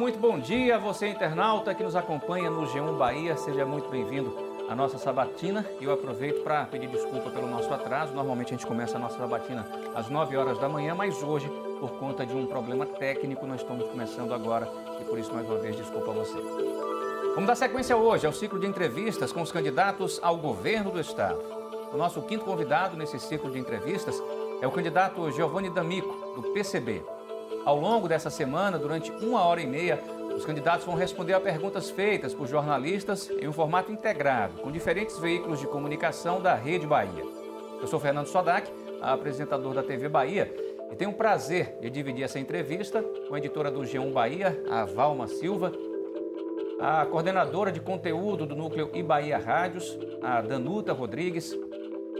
muito bom dia. Você internauta que nos acompanha no G1 Bahia, seja muito bem-vindo à nossa sabatina. Eu aproveito para pedir desculpa pelo nosso atraso. Normalmente a gente começa a nossa sabatina às 9 horas da manhã, mas hoje, por conta de um problema técnico, nós estamos começando agora e por isso, mais uma vez, desculpa a você. Vamos dar sequência hoje ao ciclo de entrevistas com os candidatos ao governo do Estado. O nosso quinto convidado nesse ciclo de entrevistas é o candidato Giovanni D'Amico, do PCB. Ao longo dessa semana, durante uma hora e meia, os candidatos vão responder a perguntas feitas por jornalistas em um formato integrado, com diferentes veículos de comunicação da Rede Bahia. Eu sou Fernando Sodak, apresentador da TV Bahia, e tenho o prazer de dividir essa entrevista com a editora do G1 Bahia, a Valma Silva, a coordenadora de conteúdo do núcleo Bahia Rádios, a Danuta Rodrigues,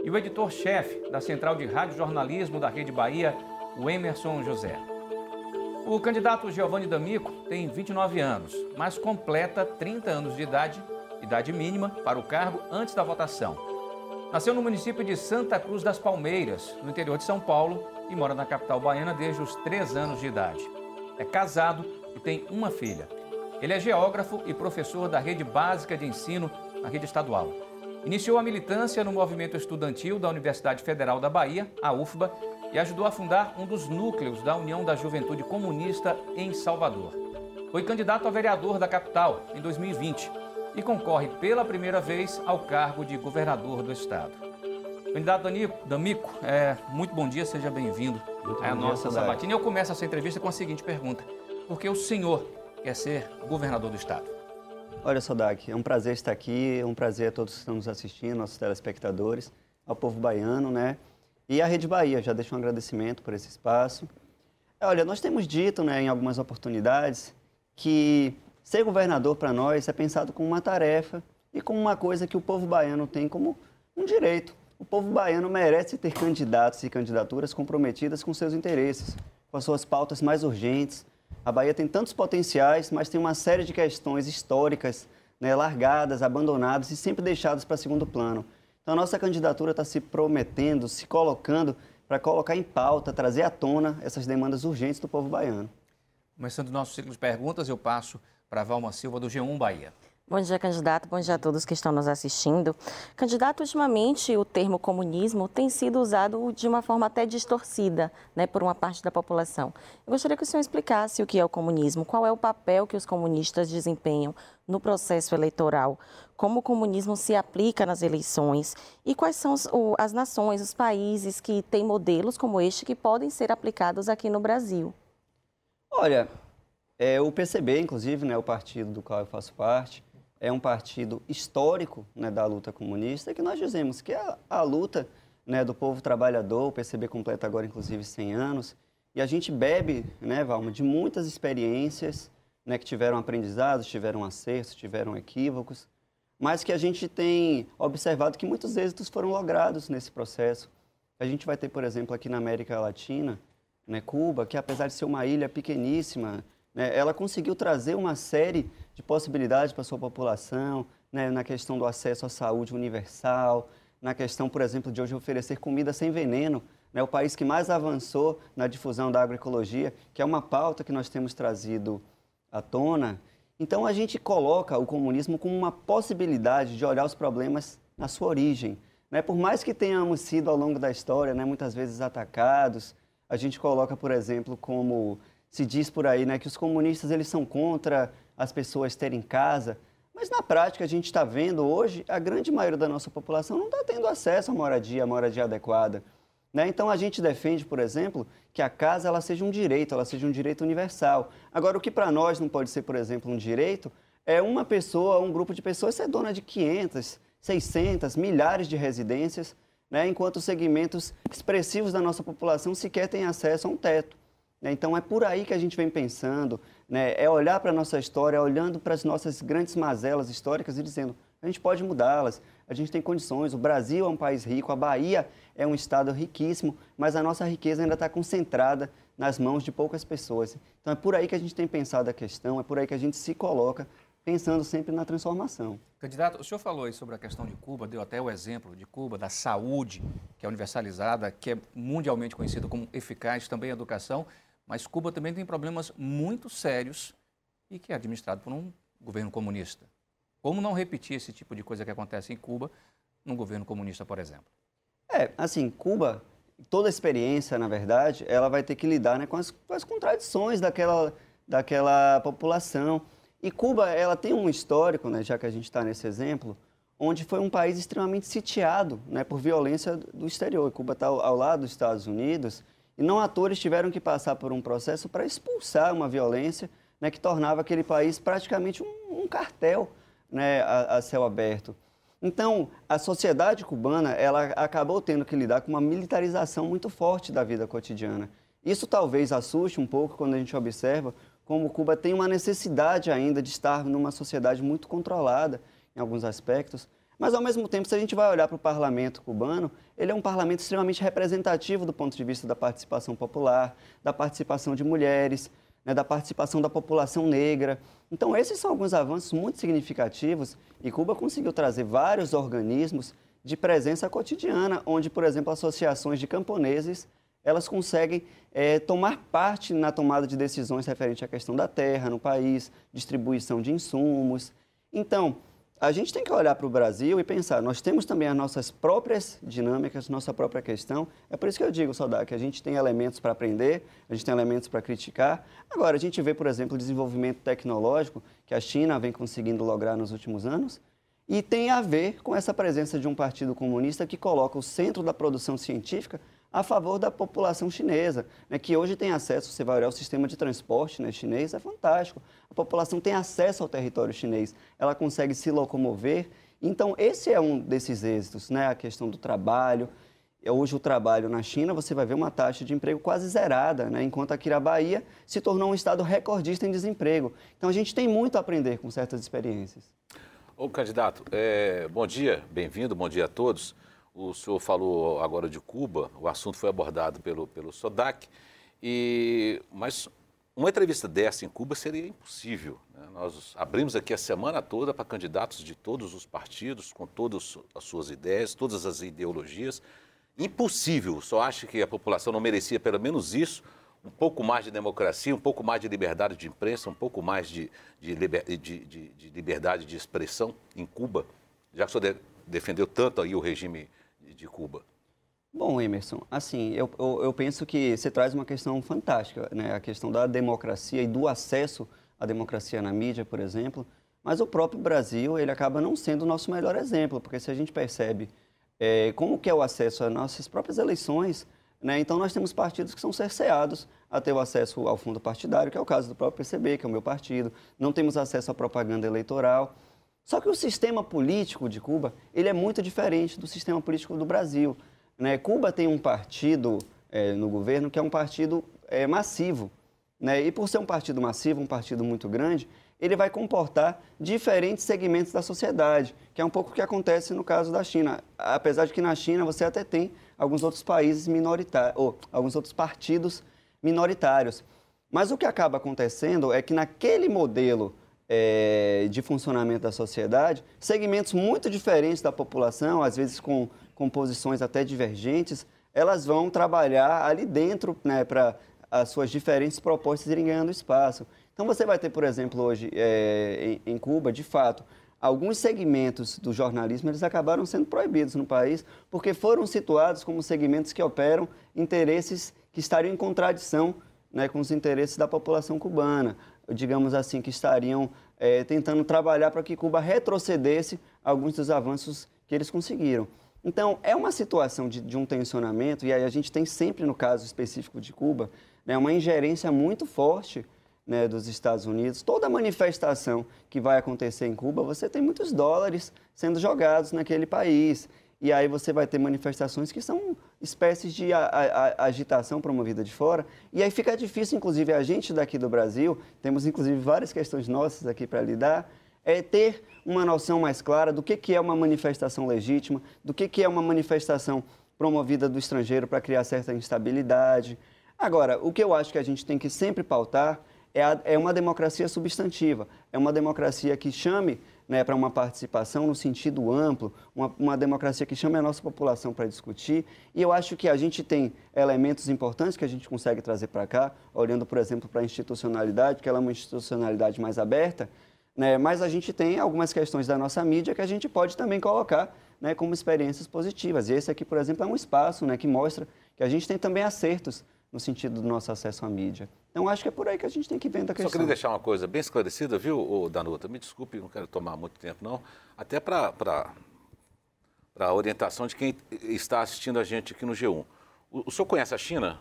e o editor-chefe da Central de Rádio Jornalismo da Rede Bahia, o Emerson José. O candidato Giovanni D'Amico tem 29 anos, mas completa 30 anos de idade, idade mínima para o cargo antes da votação. Nasceu no município de Santa Cruz das Palmeiras, no interior de São Paulo, e mora na capital baiana desde os 3 anos de idade. É casado e tem uma filha. Ele é geógrafo e professor da rede básica de ensino na rede estadual. Iniciou a militância no movimento estudantil da Universidade Federal da Bahia, a UFBA, e ajudou a fundar um dos núcleos da União da Juventude Comunista em Salvador. Foi candidato a vereador da capital em 2020 e concorre pela primeira vez ao cargo de governador do estado. Candidato D'Amico, é, muito bom dia, seja bem-vindo à nossa sabatina. Eu começo essa entrevista com a seguinte pergunta: por que o senhor quer ser governador do estado? Olha, Sodak, é um prazer estar aqui, é um prazer a todos que estão nos assistindo, nossos telespectadores, ao povo baiano, né? E a Rede Bahia, já deixo um agradecimento por esse espaço. Olha, nós temos dito né, em algumas oportunidades que ser governador para nós é pensado como uma tarefa e como uma coisa que o povo baiano tem como um direito. O povo baiano merece ter candidatos e candidaturas comprometidas com seus interesses, com as suas pautas mais urgentes. A Bahia tem tantos potenciais, mas tem uma série de questões históricas né, largadas, abandonadas e sempre deixadas para segundo plano. Então, a nossa candidatura está se prometendo, se colocando para colocar em pauta, trazer à tona essas demandas urgentes do povo baiano. Começando o nosso ciclo de perguntas, eu passo para Valma Silva, do G1 Bahia. Bom dia, candidato. Bom dia a todos que estão nos assistindo. Candidato, ultimamente o termo comunismo tem sido usado de uma forma até distorcida né, por uma parte da população. Eu gostaria que o senhor explicasse o que é o comunismo, qual é o papel que os comunistas desempenham no processo eleitoral, como o comunismo se aplica nas eleições e quais são as nações, os países que têm modelos como este que podem ser aplicados aqui no Brasil. Olha, é, o PCB, inclusive, né, o partido do qual eu faço parte, é um partido histórico né, da luta comunista, que nós dizemos que é a, luta né, do povo trabalhador, o PCB completa agora, inclusive, 100 anos, e a gente bebe, né, Valma, de muitas experiências né, que tiveram aprendizados, tiveram acertos, tiveram equívocos, mas que a gente tem observado que muitos êxitos foram logrados nesse processo. A gente vai ter, por exemplo, aqui na América Latina, né, Cuba, que apesar de ser uma ilha pequeníssima, né, ela conseguiu trazer uma série de possibilidades para a sua população, né, na questão do acesso à saúde universal, na questão, por exemplo, de hoje oferecer comida sem veneno, né, o país que mais avançou na difusão da agroecologia, que é uma pauta que nós temos trazido à tona. Então, a gente coloca o comunismo como uma possibilidade de olhar os problemas na sua origem. Né? Por mais que tenhamos sido, ao longo da história, né, muitas vezes atacados, a gente coloca, por exemplo, como se diz por aí, né, que os comunistas eles são contra as pessoas terem casa, mas na prática a gente está vendo hoje a grande maioria da nossa população não está tendo acesso à moradia, à moradia adequada. Né? Então a gente defende, por exemplo, que a casa ela seja um direito, ela seja um direito universal. Agora, o que para nós não pode ser, por exemplo, um direito, é uma pessoa, um grupo de pessoas ser dona de 500, 600, milhares de residências, né? enquanto segmentos expressivos da nossa população sequer têm acesso a um teto. Né? Então é por aí que a gente vem pensando, né? é olhar para a nossa história, olhando para as nossas grandes mazelas históricas e dizendo, a gente pode mudá-las, a gente tem condições, o Brasil é um país rico, a Bahia é um estado riquíssimo, mas a nossa riqueza ainda está concentrada nas mãos de poucas pessoas. Então é por aí que a gente tem pensado a questão, é por aí que a gente se coloca pensando sempre na transformação. Candidato, o senhor falou aí sobre a questão de Cuba, deu até o exemplo de Cuba, da saúde, que é universalizada, que é mundialmente conhecida como eficaz, também a educação. Mas Cuba também tem problemas muito sérios e que é administrado por um governo comunista. Como não repetir esse tipo de coisa que acontece em Cuba num governo comunista, por exemplo? É, assim, Cuba, toda experiência, na verdade, ela vai ter que lidar né, com, as, com as contradições daquela, daquela população. E Cuba, ela tem um histórico, né, já que a gente está nesse exemplo, onde foi um país extremamente sitiado né, por violência do exterior. Cuba está ao, ao, lado dos Estados Unidos e não atores tiveram que passar por um processo para expulsar uma violência né, que tornava aquele país praticamente um, um cartel né, a, a, céu aberto. Então, a sociedade cubana ela acabou tendo que lidar com uma militarização muito forte da vida cotidiana. Isso talvez assuste um pouco quando a gente observa como Cuba tem uma necessidade ainda de estar numa sociedade muito controlada em alguns aspectos. Mas, ao mesmo tempo, se a gente vai olhar para o parlamento cubano, ele é um parlamento extremamente representativo do ponto de vista da participação popular, da participação de mulheres, né, da participação da população negra. Então, esses são alguns avanços muito significativos e Cuba conseguiu trazer vários organismos de presença cotidiana, onde, por exemplo, associações de camponeses elas conseguem é, tomar parte na tomada de decisões referente à questão da terra no país, distribuição de insumos. Então, a gente tem que olhar para o Brasil e pensar, nós temos também as nossas próprias dinâmicas, nossa própria questão. É por isso que eu digo, Saudade, que a gente tem elementos para aprender, a gente tem elementos para criticar. Agora, a gente vê, por exemplo, o desenvolvimento tecnológico que a China vem conseguindo lograr nos últimos anos, e tem a ver com essa presença de um partido comunista que coloca o centro da produção científica a favor da população chinesa, né, que hoje tem acesso, você vai olhar o sistema de transporte né, chinês, é fantástico. A população tem acesso ao território chinês, ela consegue se locomover. Então, esse é um desses êxitos, né, a questão do trabalho. Hoje, o trabalho na China, você vai ver uma taxa de emprego quase zerada, né, enquanto aqui na Bahia se tornou um estado recordista em desemprego. Então, a gente tem muito a aprender com certas experiências. Ô, candidato, é, bom dia, bem-vindo, bom dia a todos. O senhor falou agora de Cuba, o assunto foi abordado pelo, pelo SODAC, e, mas uma entrevista dessa em Cuba seria impossível. Né? Nós abrimos aqui a semana toda para candidatos de todos os partidos, com todas as suas ideias, todas as ideologias. Impossível, só acho que a população não merecia pelo menos isso, um pouco mais de democracia, um pouco mais de liberdade de imprensa, um pouco mais de, de, liber, de, de liberdade de expressão em Cuba, já que o senhor de, defendeu tanto aí o regime de Cuba? Bom, Emerson, assim, eu, eu, eu, penso que você traz uma questão fantástica, né? A questão da democracia e do acesso à democracia na mídia, por exemplo. Mas o próprio Brasil, ele acaba não sendo o nosso melhor exemplo, porque se a gente percebe é, como que é o acesso às nossas próprias eleições, né? Então nós temos partidos que são cerceados a ter o acesso ao fundo partidário, que é o caso do próprio PCB, que é o meu partido. Não temos acesso à propaganda eleitoral. Só que o sistema político de Cuba, ele é muito diferente do sistema político do Brasil. Né? Cuba tem um partido é, no governo que é um partido é, massivo. Né? E por ser um partido massivo, um partido muito grande, ele vai comportar diferentes segmentos da sociedade, que é um pouco o que acontece no caso da China. Apesar de que na China você até tem alguns outros países minoritários, ou alguns outros partidos minoritários. Mas o que acaba acontecendo é que naquele modelo é, de funcionamento da sociedade, segmentos muito diferentes da população, às vezes com, com posições até divergentes, elas vão trabalhar ali dentro né, para as suas diferentes propostas irem ganhando espaço. Então você vai ter, por exemplo, hoje é, em, em Cuba, de fato, alguns segmentos do jornalismo eles acabaram sendo proibidos no país porque foram situados como segmentos que operam interesses que estariam em contradição né, com os interesses da população cubana digamos assim, que estariam é, tentando trabalhar para que Cuba retrocedesse alguns dos avanços que eles conseguiram. Então, é uma situação de, de um tensionamento, e aí a gente tem sempre, no caso específico de Cuba, né, uma ingerência muito forte né, dos Estados Unidos. Toda manifestação que vai acontecer em Cuba, você tem muitos dólares sendo jogados naquele país. E aí você vai ter manifestações que são espécies de a, a, agitação promovida de fora. E aí fica difícil, inclusive, a gente daqui do Brasil, temos inclusive várias questões nossas aqui para lidar, é ter uma noção mais clara do que, que é uma manifestação legítima, do que, que é uma manifestação promovida do estrangeiro para criar certa instabilidade. Agora, o que eu acho que a gente tem que sempre pautar é, a, é uma democracia substantiva, é uma democracia que chame né, para uma participação no sentido amplo, uma, uma democracia que chame a nossa população para discutir. E eu acho que a gente tem elementos importantes que a gente consegue trazer para cá, olhando, por exemplo, para a institucionalidade, que ela é uma institucionalidade mais aberta, né, mas a gente tem algumas questões da nossa mídia que a gente pode também colocar né, como experiências positivas. E esse aqui, por exemplo, é um espaço né, que mostra que a gente tem também acertos no sentido do nosso acesso à mídia. Então, acho que é por aí que a gente tem que ver a questão. Só queria deixar uma coisa bem esclarecida, viu, Danuta? Me desculpe, não quero tomar muito tempo, não. Até para a orientação de quem está assistindo a gente aqui no G1. O, o senhor conhece a China?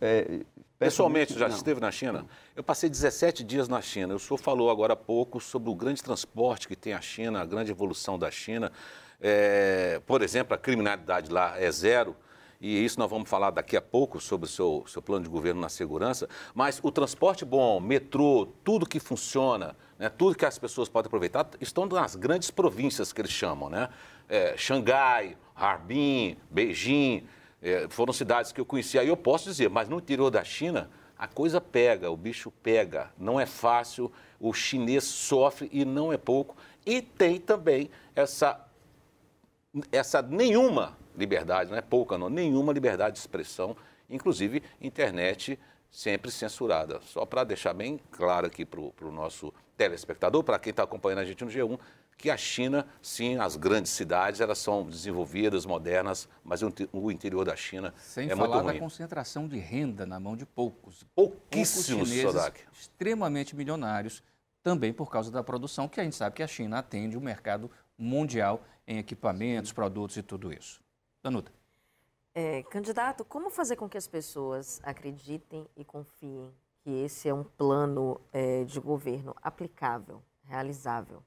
É, Pessoalmente, já não. esteve na China? Eu passei 17 dias na China. O senhor falou agora há pouco sobre o grande transporte que tem a China, a grande evolução da China. É, por exemplo, a criminalidade lá é zero e isso nós vamos falar daqui a pouco sobre o seu, seu plano de governo na segurança, mas o transporte bom, metrô, tudo que funciona, né, tudo que as pessoas podem aproveitar, estão nas grandes províncias que eles chamam, né? É, Xangai, Harbin, Beijing, é, foram cidades que eu conheci. Aí eu posso dizer, mas no interior da China, a coisa pega, o bicho pega, não é fácil, o chinês sofre e não é pouco. E tem também essa, essa nenhuma liberdade, não é pouca não, nenhuma liberdade de expressão, inclusive internet sempre censurada. Só para deixar bem claro aqui para o nosso telespectador, para quem está acompanhando a gente no G1, que a China, sim, as grandes cidades, elas são desenvolvidas, modernas, mas o interior da China Sem é muito ruim. Sem falar da concentração de renda na mão de poucos. Pouquíssimos, poucos chineses extremamente milionários, também por causa da produção, que a gente sabe que a China atende o mercado mundial em equipamentos, produtos e tudo isso. Danuta. É, candidato, como fazer com que as pessoas acreditem e confiem que esse é um plano é, de governo aplicável, realizável,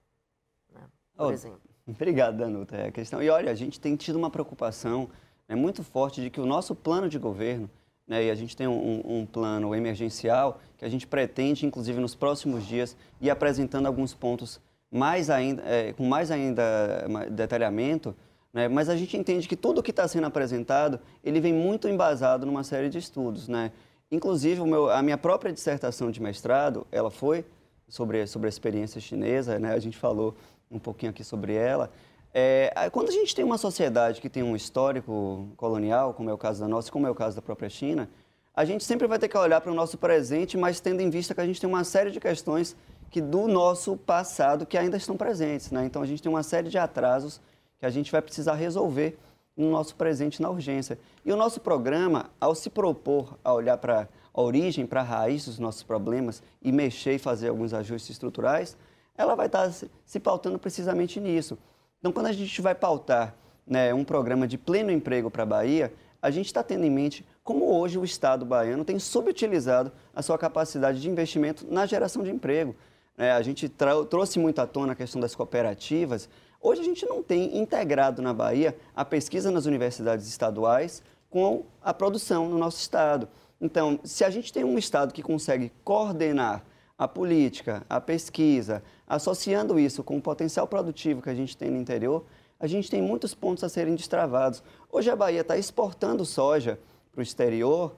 né? por oh, exemplo? Obrigado, Danuta. É a questão. E olha, a gente tem tido uma preocupação né, muito forte de que o nosso plano de governo, né, e a gente tem um, um, plano emergencial que a gente pretende, inclusive nos próximos dias, ir apresentando alguns pontos mais ainda, é, com mais ainda detalhamento né? Mas a gente entende que tudo que está sendo apresentado, ele vem muito embasado numa série de estudos. Né? Inclusive, meu, a minha própria dissertação de mestrado, ela foi sobre, sobre a experiência chinesa, né? a gente falou um pouquinho aqui sobre ela. É, quando a gente tem uma sociedade que tem um histórico colonial, como é o caso da nossa, como é o caso da própria China, a gente sempre vai ter que olhar para o nosso presente, mas tendo em vista que a gente tem uma série de questões que do nosso passado que ainda estão presentes. Né? Então, a gente tem uma série de atrasos que a gente vai precisar resolver no nosso presente na urgência. E o nosso programa, ao se propor a olhar para a origem, para a raiz dos nossos problemas e mexer e fazer alguns ajustes estruturais, ela vai estar se, se pautando precisamente nisso. Então, quando a gente vai pautar né, um programa de pleno emprego para a Bahia, a gente está tendo em mente como hoje o Estado baiano tem subutilizado a sua capacidade de investimento na geração de emprego. É, a gente trouxe muito à tona a questão das cooperativas, Hoje a gente não tem integrado na Bahia a pesquisa nas universidades estaduais com a produção no nosso estado. Então, se a gente tem um estado que consegue coordenar a política, a pesquisa, associando isso com o potencial produtivo que a gente tem no interior, a gente tem muitos pontos a serem destravados. Hoje a Bahia está exportando soja para o exterior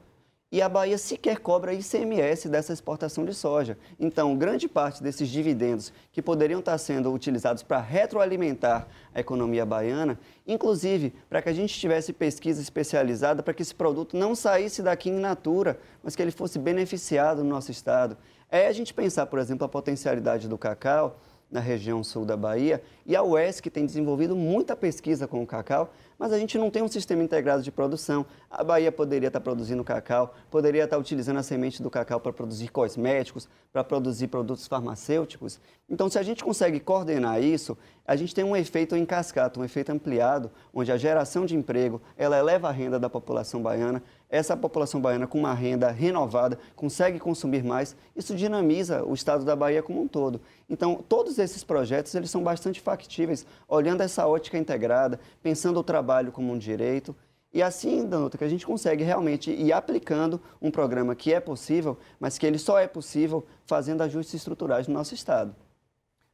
e a Bahia sequer cobra ICMS dessa exportação de soja. Então, grande parte desses dividendos que poderiam estar sendo utilizados para retroalimentar a economia baiana, inclusive para que a gente tivesse pesquisa especializada para que esse produto não saísse daqui em natura, mas que ele fosse beneficiado no nosso estado. É a gente pensar, por exemplo, a potencialidade do cacau na região sul da Bahia e a UESC tem desenvolvido muita pesquisa com o cacau mas a gente não tem um sistema integrado de produção. A Bahia poderia estar produzindo cacau, poderia estar utilizando a semente do cacau para produzir cosméticos, para produzir produtos farmacêuticos. Então, se a gente consegue coordenar isso, a gente tem um efeito em cascata, um efeito ampliado, onde a geração de emprego, ela eleva a renda da população baiana, essa população baiana com uma renda renovada consegue consumir mais, isso dinamiza o estado da Bahia como um todo. Então, todos esses projetos, eles são bastante factíveis, olhando essa ótica integrada, pensando o trabalho como um direito, e assim, Danuta, que a gente consegue realmente ir aplicando um programa que é possível, mas que ele só é possível fazendo ajustes estruturais no nosso Estado.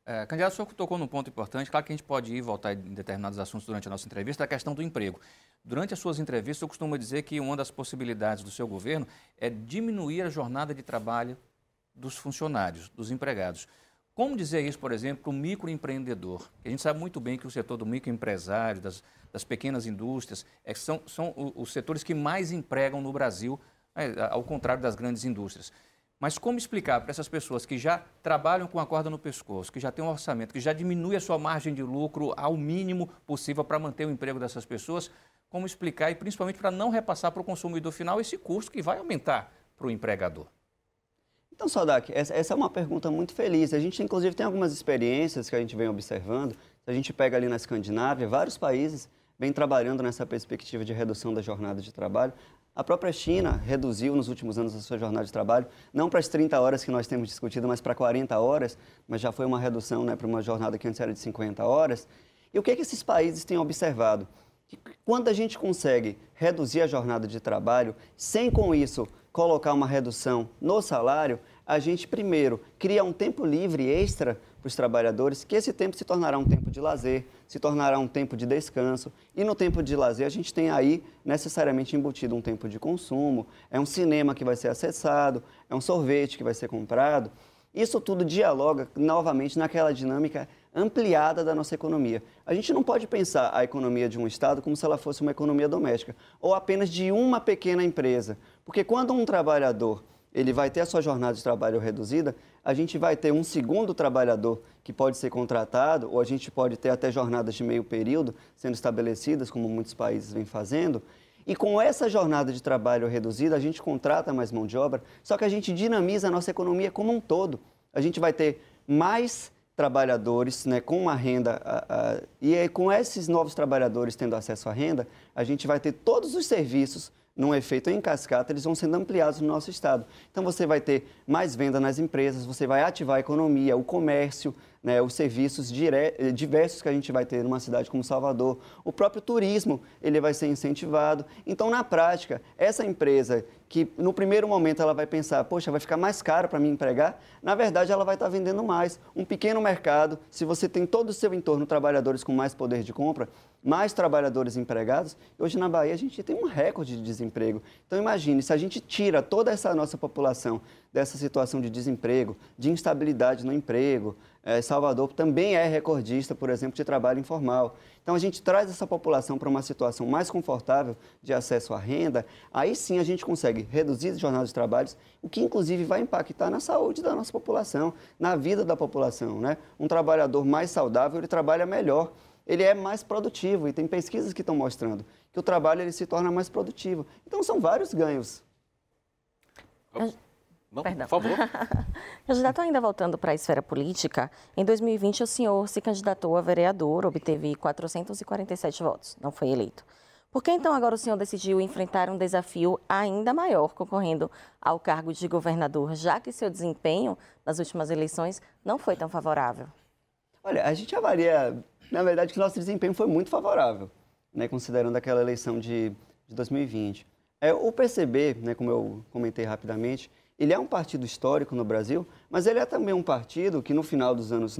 É, candidato, o senhor tocou num ponto importante. Claro que a gente pode ir voltar em determinados assuntos durante a nossa entrevista, a questão do emprego. Durante as suas entrevistas, eu costumo dizer que uma das possibilidades do seu governo é diminuir a jornada de trabalho dos funcionários, dos empregados. Como dizer isso, por exemplo, para o microempreendedor? A gente sabe muito bem que o setor do microempresário, das, das pequenas indústrias, é, são, são os setores que mais empregam no Brasil, é, ao contrário das grandes indústrias. Mas como explicar para essas pessoas que já trabalham com a corda no pescoço, que já têm um orçamento, que já diminui a sua margem de lucro ao mínimo possível para manter o emprego dessas pessoas, como explicar e principalmente para não repassar para o consumidor final esse custo que vai aumentar para o empregador? Então, Sodak, essa, é uma pergunta muito feliz. A gente, inclusive, tem algumas experiências que a gente vem observando. Se a gente pega ali na Escandinávia, vários países vêm trabalhando nessa perspectiva de redução da jornada de trabalho. A própria China reduziu nos últimos anos a sua jornada de trabalho, não para as 30 horas que nós temos discutido, mas para 40 horas, mas já foi uma redução né, para uma jornada que antes era de 50 horas. E o que, é que esses países têm observado? Que quando a gente consegue reduzir a jornada de trabalho, sem com isso colocar uma redução no salário, a gente primeiro cria um tempo livre extra para os trabalhadores, que esse tempo se tornará um tempo de lazer, se tornará um tempo de descanso. E no tempo de lazer a gente tem aí necessariamente embutido um tempo de consumo, é um cinema que vai ser acessado, é um sorvete que vai ser comprado. Isso tudo dialoga novamente naquela dinâmica ampliada da nossa economia. A gente não pode pensar a economia de um Estado como se ela fosse uma economia doméstica ou apenas de uma pequena empresa. Porque quando um trabalhador ele vai ter a sua jornada de trabalho reduzida, a gente vai ter um segundo trabalhador que pode ser contratado, ou a gente pode ter até jornadas de meio período sendo estabelecidas, como muitos países vêm fazendo. E com essa jornada de trabalho reduzida, a gente contrata mais mão de obra, só que a gente dinamiza a nossa economia como um todo. A gente vai ter mais trabalhadores né, com uma renda, a, a, e com esses novos trabalhadores tendo acesso à renda, a gente vai ter todos os serviços num efeito em cascata, eles vão sendo ampliados no nosso estado. Então você vai ter mais venda nas empresas, você vai ativar a economia, o comércio, né, os serviços dire... Eh, diversos que a gente vai ter numa cidade como Salvador. O próprio turismo, ele vai ser incentivado. Então, na prática, essa empresa que no primeiro momento ela vai pensar, poxa, vai ficar mais caro para me empregar, na verdade ela vai estar tá vendendo mais. Um pequeno mercado, se você tem todo o seu entorno trabalhadores com mais poder de compra, mais trabalhadores empregados. Hoje na Bahia a gente tem um recorde de desemprego. Então imagine, se a gente tira toda essa nossa população dessa situação de desemprego, de instabilidade no emprego, é, Salvador também é recordista, por exemplo, de trabalho informal. Então a gente traz essa população para uma situação mais confortável de acesso à renda, aí sim a gente consegue reduzir as jornadas de trabalho, o que inclusive vai impactar na saúde da nossa população, na vida da população. Né? Um trabalhador mais saudável, ele trabalha melhor ele é mais produtivo e tem pesquisas que estão mostrando que o trabalho ele se torna mais produtivo. Então são vários ganhos. Não, Perdão. por favor. Candidato, ainda voltando para a esfera política, em 2020 o senhor se candidatou a vereador, obteve 447 votos, não foi eleito. Por que então agora o senhor decidiu enfrentar um desafio ainda maior concorrendo ao cargo de governador, já que seu desempenho nas últimas eleições não foi tão favorável? Olha, a gente avalia na verdade, que nosso desempenho foi muito favorável, né, considerando aquela eleição de, de 2020. É, o PCB, né, como eu comentei rapidamente, ele é um partido histórico no Brasil, mas ele é também um partido que no final dos anos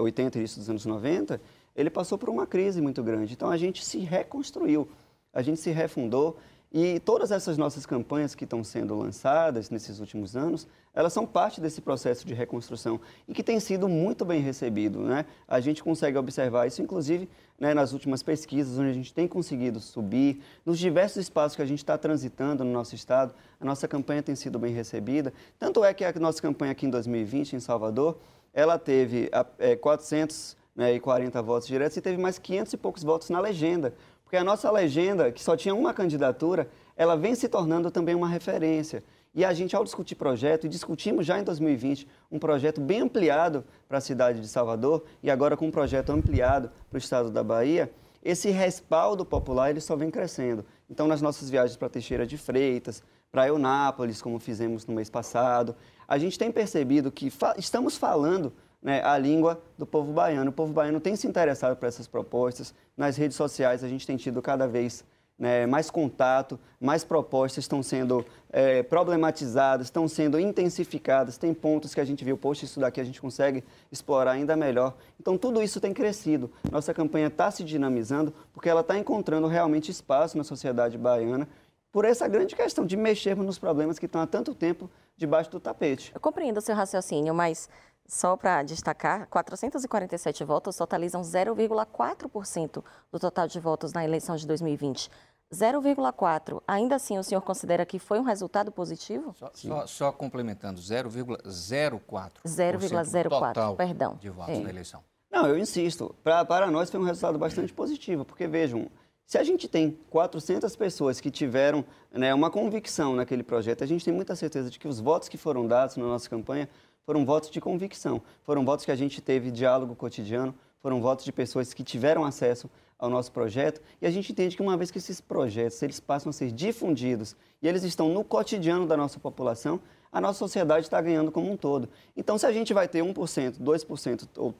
80 e início dos anos 90, ele passou por uma crise muito grande. Então a gente se reconstruiu, a gente se refundou e todas essas nossas campanhas que estão sendo lançadas nesses últimos anos, elas são parte desse processo de reconstrução e que tem sido muito bem recebido. Né? A gente consegue observar isso, inclusive, né, nas últimas pesquisas, onde a gente tem conseguido subir, nos diversos espaços que a gente está transitando no nosso estado, a nossa campanha tem sido bem recebida. Tanto é que a nossa campanha aqui em 2020, em Salvador, ela teve é, 440 né, votos diretos e teve mais 500 e poucos votos na legenda. Porque a nossa legenda, que só tinha uma candidatura, ela vem se tornando também uma referência. E a gente, ao discutir projeto, e discutimos já em 2020 um projeto bem ampliado para a cidade de Salvador e agora com um projeto ampliado para o estado da Bahia, esse respaldo popular ele só vem crescendo. Então, nas nossas viagens para Teixeira de Freitas, para Eunápolis, como fizemos no mês passado, a gente tem percebido que fa estamos falando né, a língua do povo baiano. O povo baiano tem se interessado por essas propostas. Nas redes sociais a gente tem tido cada vez né, mais contato, mais propostas estão sendo é, problematizadas, estão sendo intensificadas. Tem pontos que a gente viu, poxa, isso daqui a gente consegue explorar ainda melhor. Então tudo isso tem crescido. Nossa campanha está se dinamizando porque ela está encontrando realmente espaço na sociedade baiana por essa grande questão de mexermos nos problemas que estão há tanto tempo debaixo do tapete. Eu compreendo o seu raciocínio, mas Só para destacar, 447 votos totalizam 0,4% do total de votos na eleição de 2020. 0,4. Ainda assim, o senhor considera que foi um resultado positivo? Só, só, só complementando, 0,04%. 0,04, perdão. De votos é. na eleição. Não, eu insisto. Pra, para nós foi um resultado bastante positivo, porque vejam, se a gente tem 400 pessoas que tiveram né, uma convicção naquele projeto, a gente tem muita certeza de que os votos que foram dados na nossa campanha foram votos de convicção, foram votos que a gente teve diálogo cotidiano, foram votos de pessoas que tiveram acesso ao nosso projeto e a gente entende que uma vez que esses projetos eles passam a ser difundidos e eles estão no cotidiano da nossa população, a nossa sociedade está ganhando como um todo. Então, se a gente vai ter 1%, 2% ou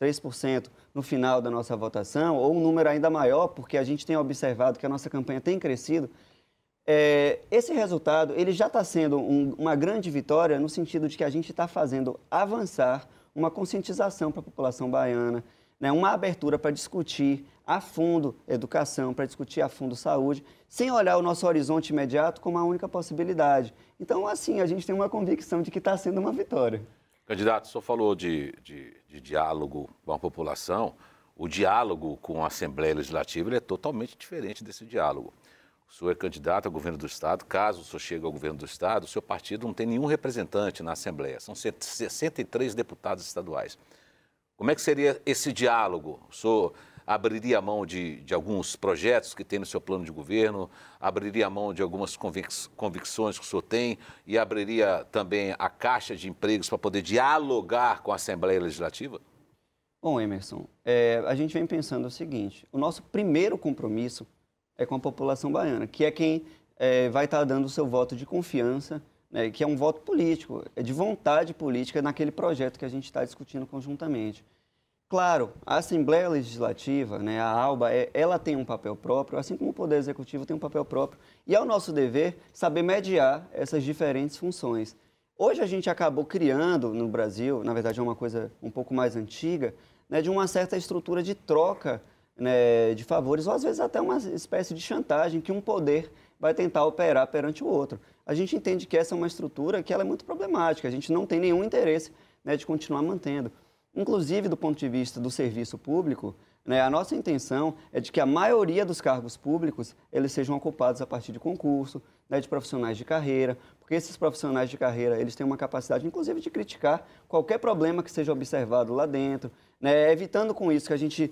3% no final da nossa votação, ou um número ainda maior, porque a gente tem observado que a nossa campanha tem crescido, é, esse resultado ele já está sendo um, uma grande vitória no sentido de que a gente está fazendo avançar uma conscientização para a população baiana, né, uma abertura para discutir a fundo educação, para discutir a fundo saúde, sem olhar o nosso horizonte imediato como a única possibilidade. Então, assim, a gente tem uma convicção de que está sendo uma vitória. Candidato, o senhor falou de, de, de, diálogo com a população. O diálogo com a Assembleia Legislativa é totalmente diferente desse diálogo. O senhor é candidato ao governo do Estado. Caso o senhor chegue ao governo do Estado, o seu partido não tem nenhum representante na Assembleia. São 63 deputados estaduais. Como é que seria esse diálogo? O senhor abriria a mão de, de alguns projetos que tem no seu plano de governo, abriria a mão de algumas convic convicções que o senhor tem e abriria também a caixa de empregos para poder dialogar com a Assembleia Legislativa? Bom, Emerson, é, a gente vem pensando o seguinte: o nosso primeiro compromisso é com a população baiana, que é quem é, vai estar dando o seu voto de confiança, né, que é um voto político, é de vontade política naquele projeto que a gente está discutindo conjuntamente. Claro, a Assembleia Legislativa, né, a ALBA, é, ela tem um papel próprio, assim como o Poder Executivo tem um papel próprio, e é o nosso dever saber mediar essas diferentes funções. Hoje a gente acabou criando no Brasil, na verdade é uma coisa um pouco mais antiga, né, de uma certa estrutura de troca né, de favores, ou às vezes até uma espécie de chantagem que um poder vai tentar operar perante o outro. A gente entende que essa é uma estrutura que ela é muito problemática, a gente não tem nenhum interesse né, de continuar mantendo. Inclusive, do ponto de vista do serviço público, né, a nossa intenção é de que a maioria dos cargos públicos eles sejam ocupados a partir de concurso, né, de profissionais de carreira, porque esses profissionais de carreira eles têm uma capacidade, inclusive, de criticar qualquer problema que seja observado lá dentro, né, evitando com isso que a gente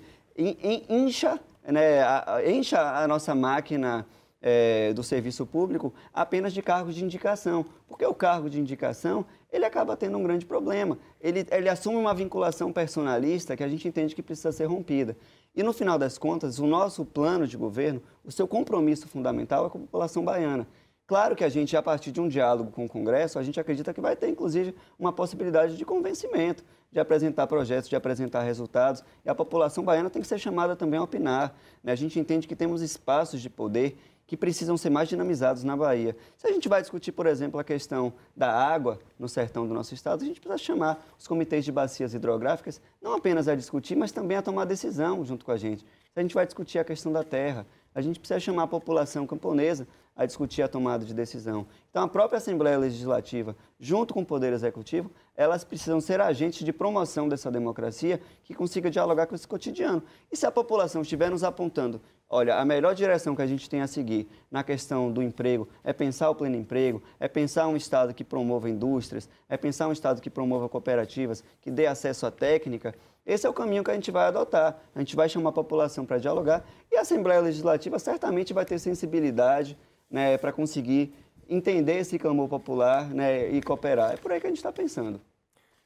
incha, né, a, encha a nossa máquina é, do serviço público apenas de cargos de indicação, porque o cargo de indicação ele acaba tendo um grande problema. Ele, ele assume uma vinculação personalista que a gente entende que precisa ser rompida. E no final das contas, o nosso plano de governo, o seu compromisso fundamental é com a população baiana. Claro que a gente, a partir de um diálogo com o Congresso, a gente acredita que vai ter, inclusive, uma possibilidade de convencimento, de apresentar projetos, de apresentar resultados. E a população baiana tem que ser chamada também a opinar. Né? A gente entende que temos espaços de poder que precisam ser mais dinamizados na Bahia. Se a gente vai discutir, por exemplo, a questão da água no sertão do nosso estado, a gente precisa chamar os comitês de bacias hidrográficas não apenas a discutir, mas também a tomar decisão junto com a gente. Se a gente vai discutir a questão da terra, a gente precisa chamar a população camponesa a discutir a tomada de decisão. Então, a própria Assembleia Legislativa, junto com o Poder Executivo, elas precisam ser agentes de promoção dessa democracia que consiga dialogar com esse cotidiano. E se a população estiver nos apontando Olha, a melhor direção que a gente tem a seguir na questão do emprego é pensar o pleno emprego, é pensar um Estado que promova indústrias, é pensar um Estado que promova cooperativas, que dê acesso à técnica. Esse é o caminho que a gente vai adotar. A gente vai chamar a população para dialogar e a Assembleia Legislativa certamente vai ter sensibilidade né, para conseguir entender esse clamor popular né, e cooperar. É por aí que a gente está pensando.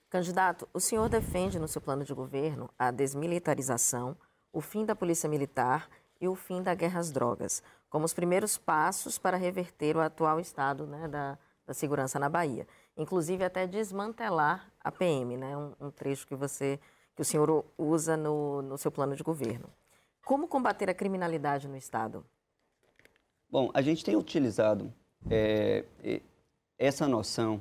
Candidato, o senhor defende no seu plano de governo a desmilitarização, o fim da polícia militar e o fim da guerra às drogas, como os primeiros passos para reverter o atual estado né, da, da, segurança na Bahia. Inclusive até desmantelar a PM, né, um, um trecho que você que o senhor usa no, no seu plano de governo. Como combater a criminalidade no estado? Bom, a gente tem utilizado é, essa noção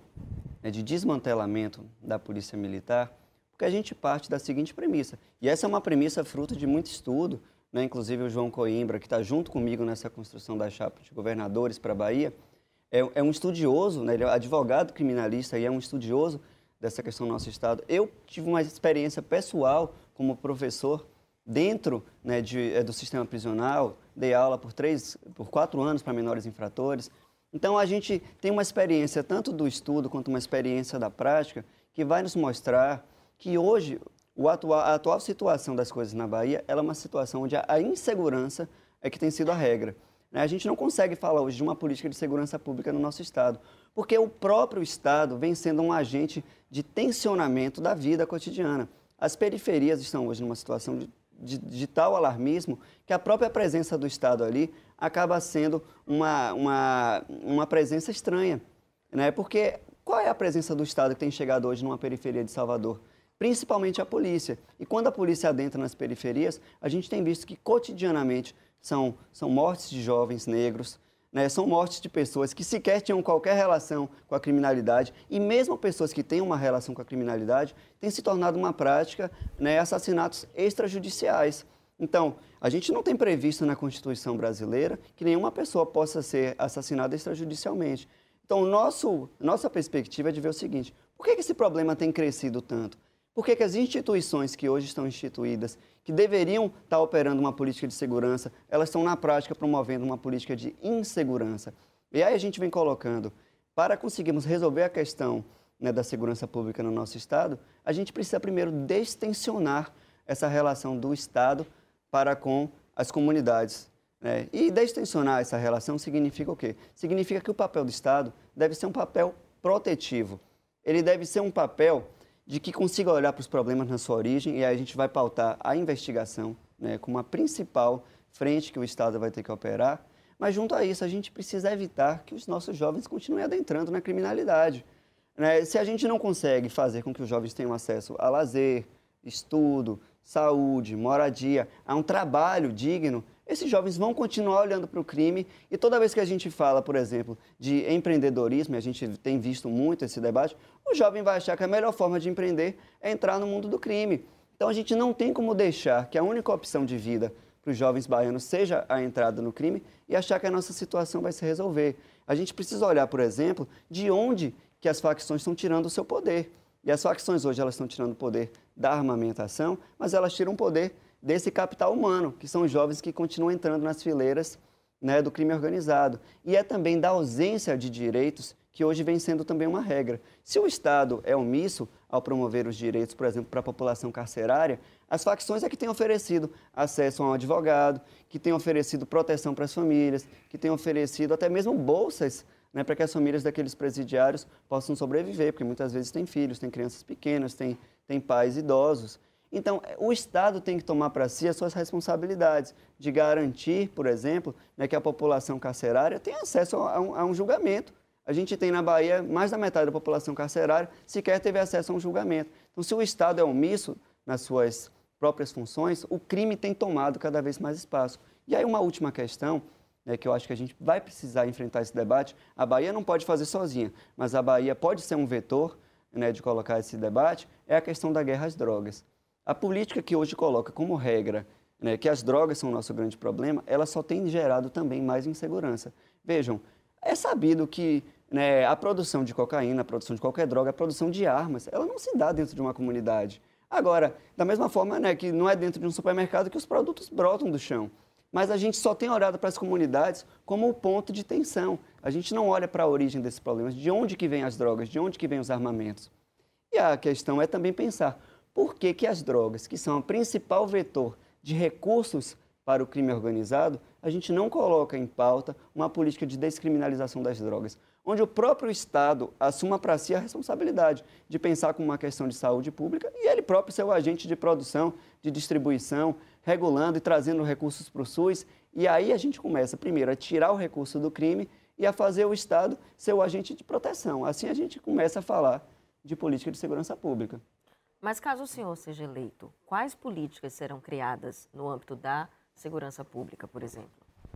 né, de desmantelamento da polícia militar porque a gente parte da seguinte premissa, e essa é uma premissa fruto de muito estudo, né? inclusive o João Coimbra, que está junto comigo nessa construção da chapa de governadores para a Bahia, é, é, um estudioso, né? ele é advogado criminalista e é um estudioso dessa questão no nosso Estado. Eu tive uma experiência pessoal como professor dentro né, de, é, do sistema prisional, dei aula por, três, por quatro anos para menores infratores. Então, a gente tem uma experiência tanto do estudo quanto uma experiência da prática que vai nos mostrar que hoje atual, a atual situação das coisas na Bahia é uma situação onde a insegurança é que tem sido a regra. Né? A gente não consegue falar hoje de uma política de segurança pública no nosso Estado, porque o próprio Estado vem sendo um agente de tensionamento da vida cotidiana. As periferias estão hoje numa situação de de, de, tal alarmismo que a própria presença do Estado ali acaba sendo uma, uma, uma presença estranha. Né? Porque qual é a presença do Estado que tem chegado hoje numa periferia de Salvador? Principalmente a polícia. E quando a polícia adentra nas periferias, a gente tem visto que cotidianamente são, são mortes de jovens negros, né, são mortes de pessoas que sequer tinham qualquer relação com a criminalidade e mesmo pessoas que têm uma relação com a criminalidade tem se tornado uma prática né, assassinatos extrajudiciais. Então, a gente não tem previsto na Constituição brasileira que nenhuma pessoa possa ser assassinada extrajudicialmente. Então, nosso, nossa perspectiva é de ver o seguinte: por que esse problema tem crescido tanto? Por que, que as instituições que hoje estão instituídas, que deveriam estar operando uma política de segurança, elas estão na prática promovendo uma política de insegurança? E aí a gente vem colocando, para conseguirmos resolver a questão né, da segurança pública no nosso Estado, a gente precisa primeiro destensionar essa relação do Estado para com as comunidades. Né? E destensionar essa relação significa o quê? Significa que o papel do Estado deve ser um papel protetivo. Ele deve ser um papel de que consiga olhar para os problemas na sua origem e aí a gente vai pautar a investigação né, como a principal frente que o Estado vai ter que operar. Mas junto a isso, a gente precisa evitar que os nossos jovens continuem adentrando na criminalidade. Né? Se a gente não consegue fazer com que os jovens tenham acesso a lazer, estudo, saúde, moradia, a um trabalho digno, esses jovens vão continuar olhando para o crime e toda vez que a gente fala, por exemplo, de empreendedorismo, e a gente tem visto muito esse debate, o jovem vai achar que a melhor forma de empreender é entrar no mundo do crime. Então a gente não tem como deixar que a única opção de vida para os jovens baianos seja a entrada no crime e achar que a nossa situação vai se resolver. A gente precisa olhar, por exemplo, de onde que as facções estão tirando o seu poder. E as facções hoje elas estão tirando o poder da armamentação, mas elas tiram o poder desse capital humano, que são jovens que continuam entrando nas fileiras né, do crime organizado. E é também da ausência de direitos que hoje vem sendo também uma regra. Se o Estado é omisso ao promover os direitos, por exemplo, para a população carcerária, as facções é que têm oferecido acesso a um advogado, que têm oferecido proteção para as famílias, que têm oferecido até mesmo bolsas né, para que as famílias daqueles presidiários possam sobreviver, porque muitas vezes têm filhos, têm crianças pequenas, têm, têm pais idosos. Então, o Estado tem que tomar para si as suas responsabilidades de garantir, por exemplo, né, que a população carcerária tenha acesso a um, a um, julgamento. A gente tem na Bahia mais da metade da população carcerária sequer teve acesso a um julgamento. Então, se o Estado é omisso nas suas próprias funções, o crime tem tomado cada vez mais espaço. E aí, uma última questão, né, que eu acho que a gente vai precisar enfrentar esse debate: a Bahia não pode fazer sozinha, mas a Bahia pode ser um vetor né, de colocar esse debate, é a questão da guerra às drogas. A política que hoje coloca como regra né, que as drogas são o nosso grande problema, ela só tem gerado também mais insegurança. Vejam, é sabido que né, a produção de cocaína, a produção de qualquer droga, a produção de armas, ela não se dá dentro de uma comunidade. Agora, da mesma forma né, que não é dentro de um supermercado que os produtos brotam do chão. Mas a gente só tem olhado para as comunidades como o ponto de tensão. A gente não olha para a origem desses problemas, de onde que vêm as drogas, de onde que vêm os armamentos. E a questão é também pensar por que, que as drogas, que são o principal vetor de recursos para o crime organizado, a gente não coloca em pauta uma política de descriminalização das drogas, onde o próprio Estado assuma para si a responsabilidade de pensar como uma questão de saúde pública e ele próprio ser o agente de produção, de distribuição, regulando e trazendo recursos para o SUS. E aí a gente começa, primeiro, a tirar o recurso do crime e a fazer o Estado ser o agente de proteção. Assim a gente começa a falar de política de segurança pública. Mas caso o senhor seja eleito, quais políticas serão criadas no âmbito da segurança pública, por exemplo?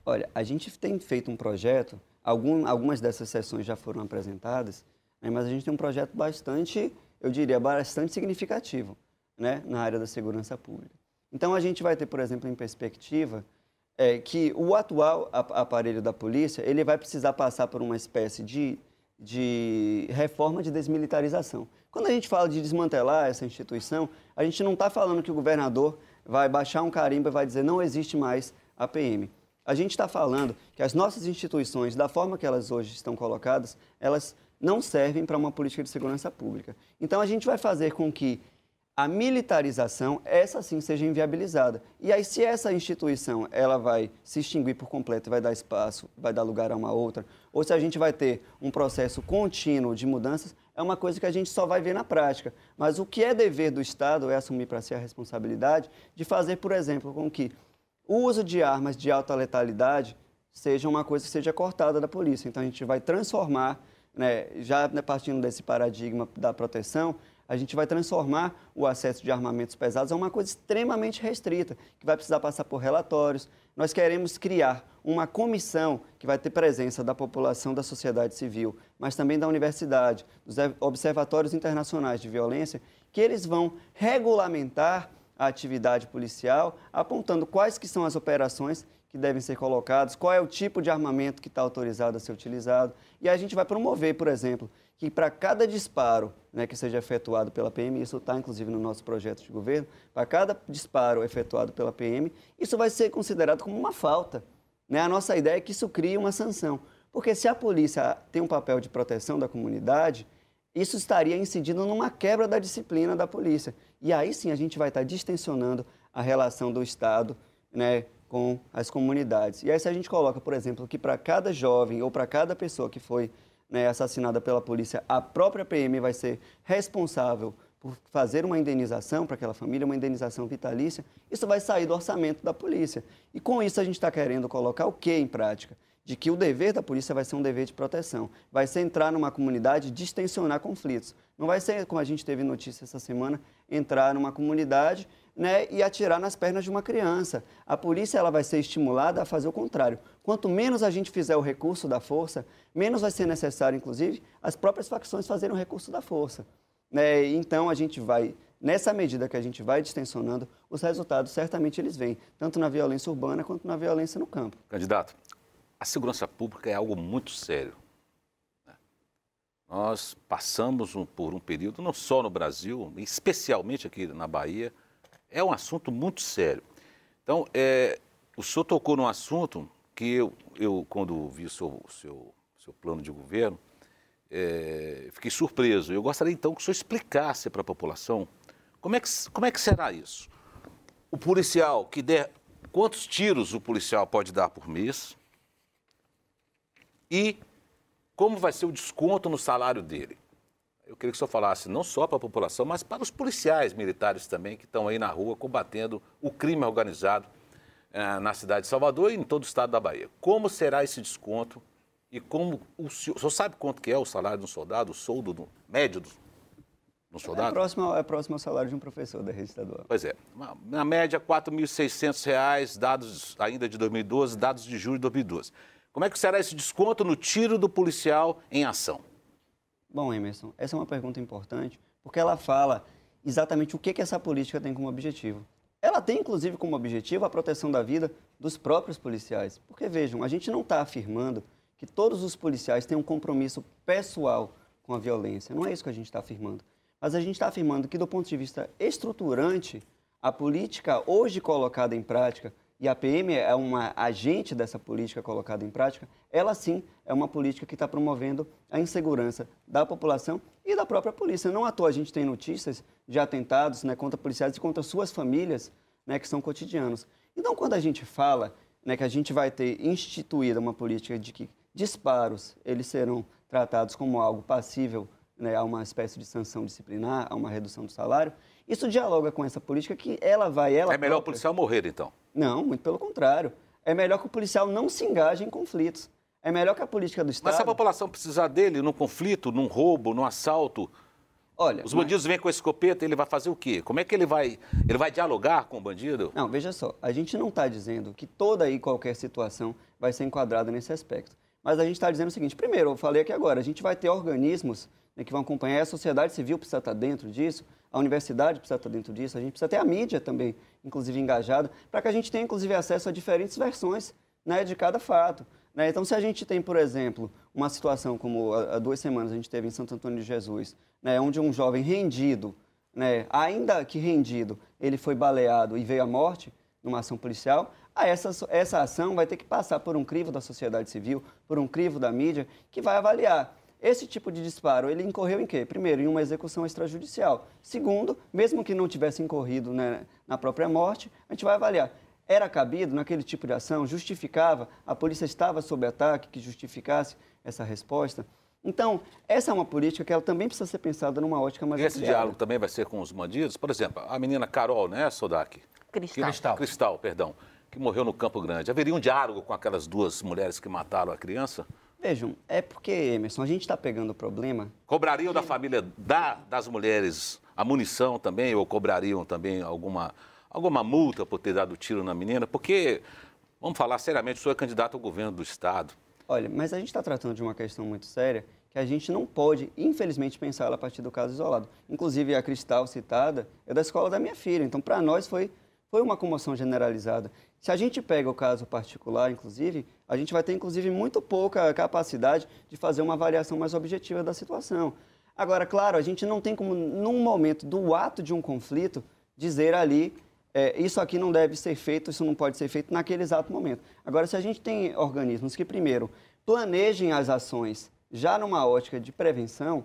Olha, a gente tem feito um projeto, algum, algumas dessas sessões já foram apresentadas, né, mas a gente tem um projeto bastante, eu diria, bastante significativo né, na área da segurança pública. Então, a gente vai ter, por exemplo, em perspectiva, é, que o atual aparelho da polícia ele vai precisar passar por uma espécie de, de reforma de desmilitarização. Quando a gente fala de desmantelar essa instituição, a gente não está falando que o governador vai baixar um carimbo e vai dizer não existe mais a PM. A gente está falando que as nossas instituições, da forma que elas hoje estão colocadas, elas não servem para uma política de segurança pública. Então a gente vai fazer com que a militarização, essa sim seja inviabilizada. E aí, se essa instituição ela vai se extinguir por completo vai dar espaço, vai dar lugar a uma outra, ou se a gente vai ter um processo contínuo de mudanças, é uma coisa que a gente só vai ver na prática. Mas o que é dever do Estado é assumir para si a responsabilidade de fazer, por exemplo, com que o uso de armas de alta letalidade seja uma coisa que seja cortada da polícia. Então, a gente vai transformar, né, já partindo desse paradigma da proteção, a gente vai transformar o acesso de armamentos pesados a uma coisa extremamente restrita, que vai precisar passar por relatórios. Nós queremos criar uma comissão que vai ter presença da população da sociedade civil, mas também da universidade, dos observatórios internacionais de violência, que eles vão regulamentar a atividade policial, apontando quais que são as operações que devem ser colocadas, qual é o tipo de armamento que está autorizado a ser utilizado. E a gente vai promover, por exemplo, que para cada disparo né, que seja efetuado pela PM, isso está inclusive no nosso projeto de governo, para cada disparo efetuado pela PM, isso vai ser considerado como uma falta. Né? A nossa ideia é que isso crie uma sanção. Porque se a polícia tem um papel de proteção da comunidade, isso estaria incidindo numa quebra da disciplina da polícia. E aí sim a gente vai estar distensionando a relação do Estado né, com as comunidades. E aí se a gente coloca, por exemplo, que para cada jovem ou para cada pessoa que foi né, assassinada pela polícia, a própria PM vai ser responsável por fazer uma indenização para aquela família, uma indenização vitalícia, isso vai sair do orçamento da polícia. E com isso a gente está querendo colocar o que em prática? De que o dever da polícia vai ser um dever de proteção. Vai ser entrar numa comunidade e distensionar conflitos. Não vai ser, como a gente teve notícia essa semana, entrar numa comunidade né, e atirar nas pernas de uma criança. A polícia ela vai ser estimulada a fazer o contrário. Quanto menos a gente fizer o recurso da força, menos vai ser necessário, inclusive, as próprias facções fazerem o recurso da força. Né? Então, a gente vai, nessa medida que a gente vai distensionando, os resultados certamente eles vêm, tanto na violência urbana quanto na violência no campo. Candidato, a segurança pública é algo muito sério. Né? Nós passamos por um período, não só no Brasil, especialmente aqui na Bahia, é um assunto muito sério. Então, é, o senhor tocou num assunto que eu, eu quando vi o seu, seu, seu plano de governo, é, fiquei surpreso. Eu gostaria então que o senhor explicasse para a população como é, que, como é que será isso. O policial que der. Quantos tiros o policial pode dar por mês? E como vai ser o desconto no salário dele? Eu queria que o senhor falasse não só para a população, mas para os policiais militares também que estão aí na rua combatendo o crime organizado eh, na cidade de Salvador e em todo o estado da Bahia. Como será esse desconto e como o senhor, o senhor sabe quanto que é o salário de um soldado, o soldo do, médio do, do é soldado? É próximo, é próximo ao salário de um professor da rede estadual. Pois é. Na média, R$ 4.600, dados ainda de 2012, dados de julho de 2012. Como é que será esse desconto no tiro do policial em ação? Bom, Emerson, essa é uma pergunta importante, porque ela fala exatamente o que, que essa política tem como objetivo. Ela tem, inclusive, como objetivo a proteção da vida dos próprios policiais. Porque, vejam, a gente não está afirmando que todos os policiais têm um compromisso pessoal com a violência. Não é isso que a gente está afirmando. Mas a gente está afirmando que, do ponto de vista estruturante, a política hoje colocada em prática e a PM é uma agente dessa política colocada em prática, ela sim é uma política que está promovendo a insegurança da população e da própria polícia. Não à toa a gente tem notícias de atentados né, contra policiais e contra suas famílias, né, que são cotidianos. Então, quando a gente fala né, que a gente vai ter instituída uma política de que disparos eles serão tratados como algo passível né, a uma espécie de sanção disciplinar, a uma redução do salário, isso dialoga com essa política que ela vai... Ela é melhor própria... o policial morrer, então? Não, muito pelo contrário. É melhor que o policial não se engaje em conflitos. É melhor que a política do Estado... Mas se a população precisar dele num conflito, num roubo, num assalto... Olha, Os bandidos mas... vêm com a escopeta, ele vai fazer o quê? Como é que ele vai... Ele vai dialogar com o bandido? Não, veja só. A gente não está dizendo que toda e qualquer situação vai ser enquadrada nesse aspecto. Mas a gente está dizendo o seguinte. Primeiro, eu falei aqui agora, a gente vai ter organismos né, que vão acompanhar, a sociedade civil precisa estar dentro disso, a universidade precisa estar dentro disso, a gente precisa ter a mídia também, inclusive, engajada, para que a gente tenha, inclusive, acesso a diferentes versões né, de cada fato. Né? Então, se a gente tem, por exemplo, uma situação como há duas semanas a gente teve em Santo Antônio de Jesus, né, onde um jovem rendido, né, ainda que rendido, ele foi baleado e veio à morte numa ação policial, essa, essa ação vai ter que passar por um crivo da sociedade civil, por um crivo da mídia, que vai avaliar esse tipo de disparo, ele incorreu em quê? Primeiro, em uma execução extrajudicial. Segundo, mesmo que não tivesse incorrido né, na própria morte, a gente vai avaliar. Era cabido naquele tipo de ação? Justificava? A polícia estava sob ataque que justificasse essa resposta? Então, essa é uma política que ela também precisa ser pensada numa ótica mais E esse diálogo também vai ser com os bandidos? Por exemplo, a menina Carol, né, Sodak? Cristal. Cristal. Cristal, perdão. Que morreu no Campo Grande. Haveria um diálogo com aquelas duas mulheres que mataram a criança? Vejam, é porque, Emerson, a gente está pegando o problema. Cobrariam da família da, das mulheres a munição também, ou cobrariam também alguma, alguma multa por ter dado tiro na menina? Porque, vamos falar seriamente, o senhor é candidato ao governo do Estado. Olha, mas a gente está tratando de uma questão muito séria que a gente não pode, infelizmente, pensar ela a partir do caso isolado. Inclusive, a Cristal citada é da escola da minha filha, então, para nós, foi, foi uma comoção generalizada. Se a gente pega o caso particular, inclusive, a gente vai ter, inclusive, muito pouca capacidade de fazer uma avaliação mais objetiva da situação. Agora, claro, a gente não tem como, num momento do ato de um conflito, dizer ali é, isso aqui não deve ser feito, isso não pode ser feito naquele exato momento. Agora, se a gente tem organismos que, primeiro, planejem as ações já numa ótica de prevenção,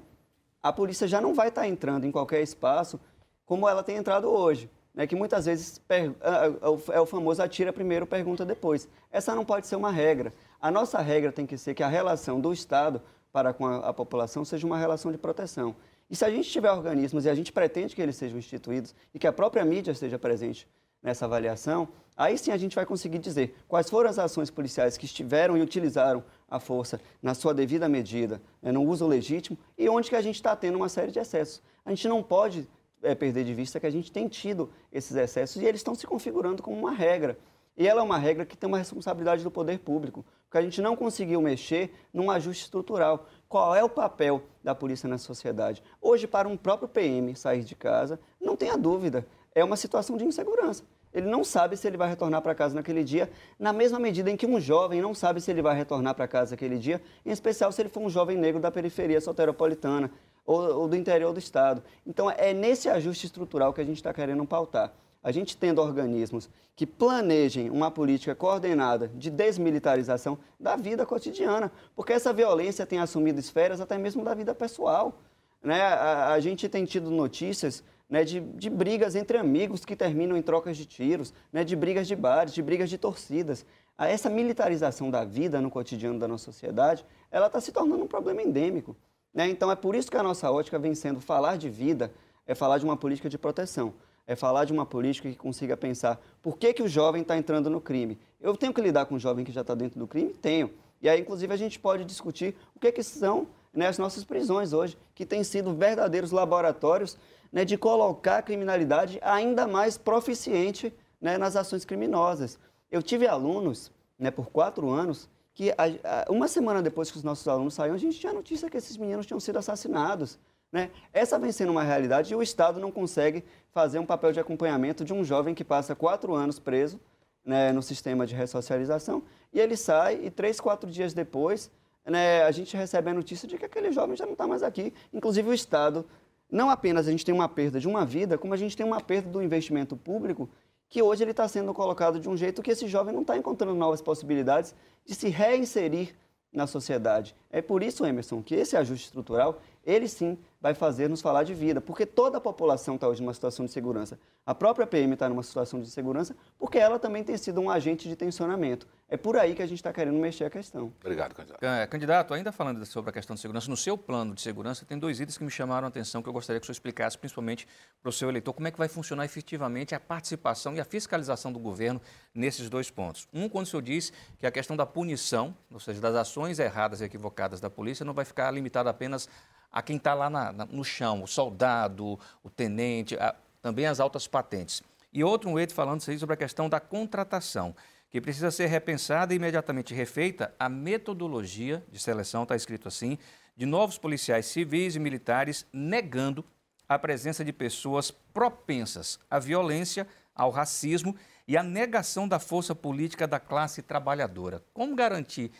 a polícia já não vai estar entrando em qualquer espaço como ela tem entrado hoje né, que muitas vezes é o famoso atira primeiro, pergunta depois. Essa não pode ser uma regra. A nossa regra tem que ser que a relação do Estado para com a, a população seja uma relação de proteção. E se a gente tiver organismos e a gente pretende que eles sejam instituídos e que a própria mídia esteja presente nessa avaliação, aí sim a gente vai conseguir dizer quais foram as ações policiais que estiveram e utilizaram a força na sua devida medida, né, no uso legítimo, e onde que a gente está tendo uma série de excessos. A gente não pode é, perder de vista que a gente tem tido esses excessos e eles estão se configurando como uma regra. E ela é uma regra que tem uma responsabilidade do poder público, porque a gente não conseguiu mexer num ajuste estrutural. Qual é o papel da polícia na sociedade? Hoje, para um próprio PM sair de casa, não tenha dúvida, é uma situação de insegurança. Ele não sabe se ele vai retornar para casa naquele dia, na mesma medida em que um jovem não sabe se ele vai retornar para casa aquele dia, em especial se ele for um jovem negro da periferia soteropolitana, ou, ou do interior do Estado. Então, é nesse ajuste estrutural que a gente está querendo pautar. A gente tendo organismos que planejem uma política coordenada de desmilitarização da vida cotidiana, porque essa violência tem assumido esferas até mesmo da vida pessoal. Né? A, a gente tem tido notícias né, de, de, brigas entre amigos que terminam em trocas de tiros, né, de brigas de bares, de brigas de torcidas. Essa militarização da vida no cotidiano da nossa sociedade, ela está se tornando um problema endêmico. Né? Então, é por isso que a nossa ótica vem sendo falar de vida, é falar de uma política de proteção, é falar de uma política que consiga pensar por que, que o jovem está entrando no crime. Eu tenho que lidar com um jovem que já está dentro do crime? Tenho. E aí, inclusive, a gente pode discutir o que, que são né, as nossas prisões hoje, que têm sido verdadeiros laboratórios né, de colocar a criminalidade ainda mais proficiente né, nas ações criminosas. Eu tive alunos, né, por quatro anos, que a, a, uma semana depois que os nossos alunos saíram, a gente tinha notícia que esses meninos tinham sido assassinados. Né? Essa vem sendo uma realidade e o Estado não consegue fazer um papel de acompanhamento de um jovem que passa quatro anos preso né, no sistema de ressocialização e ele sai e três, quatro dias depois né, a gente recebe a notícia de que aquele jovem já não está mais aqui. Inclusive o Estado, não apenas a gente tem uma perda de uma vida, como a gente tem uma perda do investimento público que hoje ele está sendo colocado de um jeito que esse jovem não está encontrando novas possibilidades de se reinserir na sociedade. É por isso, Emerson, que esse ajuste estrutural, ele sim vai fazer nos falar de vida, porque toda a população está hoje numa situação de segurança. A própria PM está numa situação de segurança porque ela também tem sido um agente de tensionamento. É por aí que a gente está querendo mexer a questão. Obrigado, candidato. É, candidato, ainda falando sobre a questão de segurança, no seu plano de segurança tem dois itens que me chamaram a atenção que eu gostaria que o senhor explicasse, principalmente para o seu eleitor, como é que vai funcionar efetivamente a participação e a fiscalização do governo nesses dois pontos. Um, quando o senhor diz que a questão da punição, ou seja, das ações erradas e equivocadas da polícia, não vai ficar limitada apenas a quem está lá na, no chão, o soldado, o tenente, a, também as altas patentes. E outro um eixo falando sobre a questão da contratação, que precisa ser repensada e imediatamente refeita a metodologia de seleção, está escrito assim, de novos policiais civis e militares, negando a presença de pessoas propensas à violência, ao racismo e à negação da força política da classe trabalhadora. Como garantir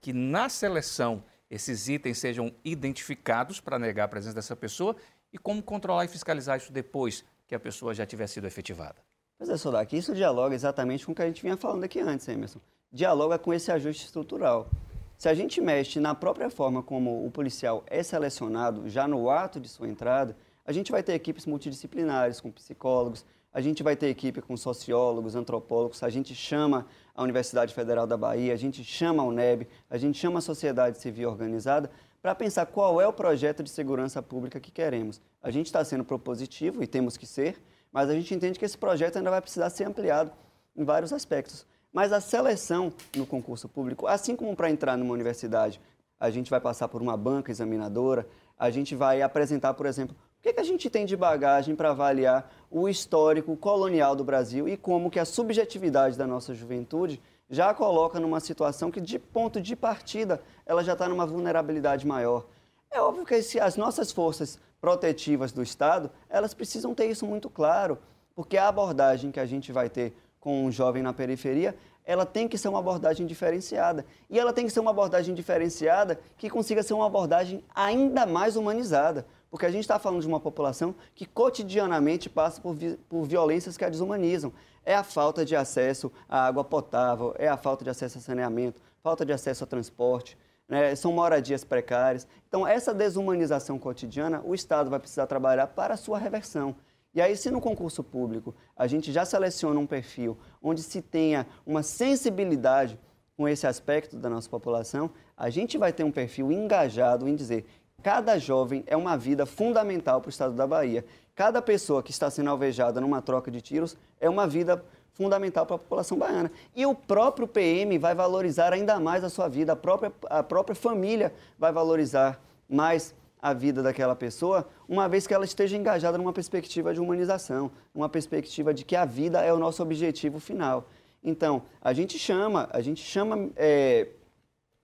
que na seleção esses itens sejam identificados para negar a presença dessa pessoa e como controlar e fiscalizar isso depois que a pessoa já tiver sido efetivada. Pois é, Sodak, isso dialoga exatamente com o que a gente vinha falando aqui antes, Emerson. Dialoga com esse ajuste estrutural. Se a gente mexe na própria forma como o policial é selecionado, já no ato de sua entrada, a gente vai ter equipes multidisciplinares, com psicólogos, a gente vai ter equipe com sociólogos, antropólogos, a gente chama a Universidade Federal da Bahia, a gente chama a UNEB, a gente chama a sociedade civil organizada para pensar qual é o projeto de segurança pública que queremos. A gente está sendo propositivo e temos que ser, mas a gente entende que esse projeto ainda vai precisar ser ampliado em vários aspectos. Mas a seleção no concurso público, assim como para entrar numa universidade, a gente vai passar por uma banca examinadora, a gente vai apresentar, por exemplo, o que, que a gente tem de bagagem para avaliar o histórico colonial do Brasil e como que a subjetividade da nossa juventude já coloca numa situação que, de ponto de partida, ela já está numa vulnerabilidade maior. É óbvio que as nossas forças protetivas do Estado, elas precisam ter isso muito claro, porque a abordagem que a gente vai ter com um jovem na periferia, ela tem que ser uma abordagem diferenciada. E ela tem que ser uma abordagem diferenciada que consiga ser uma abordagem ainda mais humanizada. Porque a gente está falando de uma população que cotidianamente passa por, vi por violências que a desumanizam. É a falta de acesso à água potável, é a falta de acesso a saneamento, falta de acesso a transporte, né? são moradias precárias. Então, essa desumanização cotidiana, o Estado vai precisar trabalhar para a sua reversão. E aí, se no concurso público a gente já seleciona um perfil onde se tenha uma sensibilidade com esse aspecto da nossa população, a gente vai ter um perfil engajado em dizer Cada jovem é uma vida fundamental para o estado da Bahia. Cada pessoa que está sendo alvejada numa troca de tiros é uma vida fundamental para a população baiana. E o próprio PM vai valorizar ainda mais a sua vida, a própria, a própria família vai valorizar mais a vida daquela pessoa, uma vez que ela esteja engajada numa perspectiva de humanização, numa perspectiva de que a vida é o nosso objetivo final. Então, a gente chama, a gente chama é,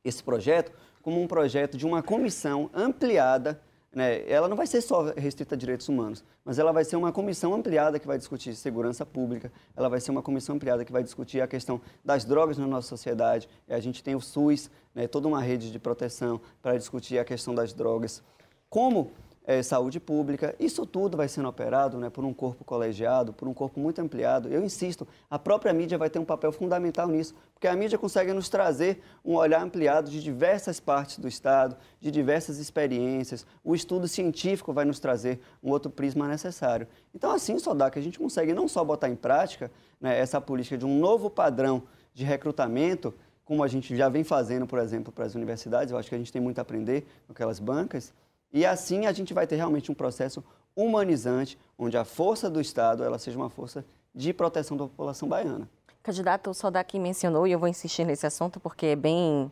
esse projeto como um projeto de uma comissão ampliada. Né? Ela não vai ser só restrita a direitos humanos, mas ela vai ser uma comissão ampliada que vai discutir segurança pública, ela vai ser uma comissão ampliada que vai discutir a questão das drogas na nossa sociedade. A gente tem o SUS, né, toda uma rede de proteção para discutir a questão das drogas. Como é, saúde pública. Isso tudo vai sendo operado né, por um corpo colegiado, por um corpo muito ampliado. Eu insisto, a própria mídia vai ter um papel fundamental nisso, porque a mídia consegue nos trazer um olhar ampliado de diversas partes do Estado, de diversas experiências. O estudo científico vai nos trazer um outro prisma necessário. Então, assim, só dá que a gente consegue não só botar em prática né, essa política de um novo padrão de recrutamento, como a gente já vem fazendo, por exemplo, para as universidades, eu acho que a gente tem muito a aprender com aquelas bancas, e assim a gente vai ter realmente um processo humanizante, onde a força do Estado ela seja uma força de proteção da população baiana. Candidato, o Soldaki mencionou, e eu vou insistir nesse assunto porque é bem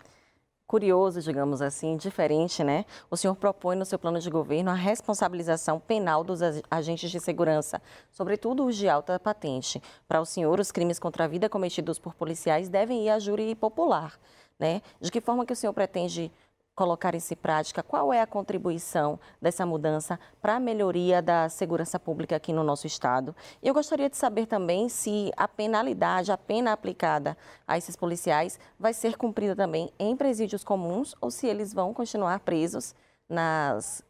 curioso, digamos assim, diferente, né? O senhor propõe no seu plano de governo a responsabilização penal dos agentes de segurança, sobretudo os de alta patente. Para o senhor, os crimes contra a vida cometidos por policiais devem ir à júri popular, né? De que forma que o senhor pretende colocar isso em prática, qual é a contribuição dessa mudança para a melhoria da segurança pública aqui no nosso estado? Eu gostaria de saber também se a penalidade, a pena aplicada a esses policiais vai ser cumprida também em presídios comuns ou se eles vão continuar presos nas,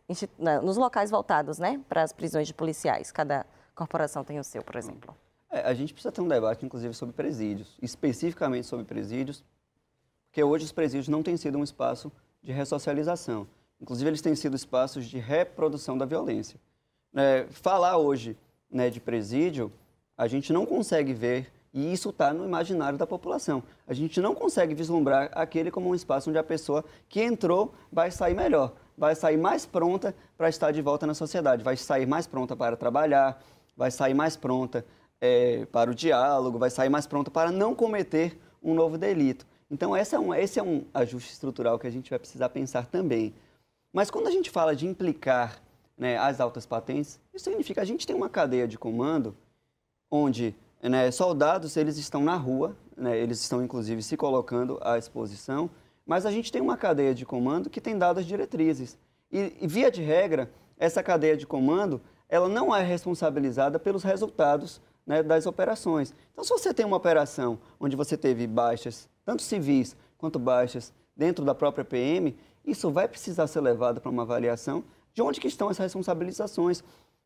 nos locais voltados né, para as prisões de policiais. Cada corporação tem o seu, por exemplo. É, a gente precisa ter um debate, inclusive, sobre presídios, especificamente sobre presídios, porque hoje os presídios não têm sido um espaço de ressocialização. Inclusive, eles têm sido espaços de reprodução da violência. É, falar hoje né, de presídio, a gente não consegue ver, e isso está no imaginário da população, a gente não consegue vislumbrar aquele como um espaço onde a pessoa que entrou vai sair melhor, vai sair mais pronta para estar de volta na sociedade, vai sair mais pronta para trabalhar, vai sair mais pronta é, para o diálogo, vai sair mais pronta para não cometer um novo delito. Então, é, um, esse é um ajuste estrutural que a gente vai precisar pensar também. Mas quando a gente fala de implicar né, as altas patentes, isso significa que a gente tem uma cadeia de comando onde né, soldados eles estão na rua, né, eles estão inclusive se colocando à exposição, mas a gente tem uma cadeia de comando que tem dado as diretrizes. E, e via de regra, essa cadeia de comando ela não é responsabilizada pelos resultados né, das operações. Então, se você tem uma operação onde você teve baixas tanto civis quanto baixas, dentro da própria PM, isso vai precisar ser levado para uma avaliação de onde que estão as responsabilizações.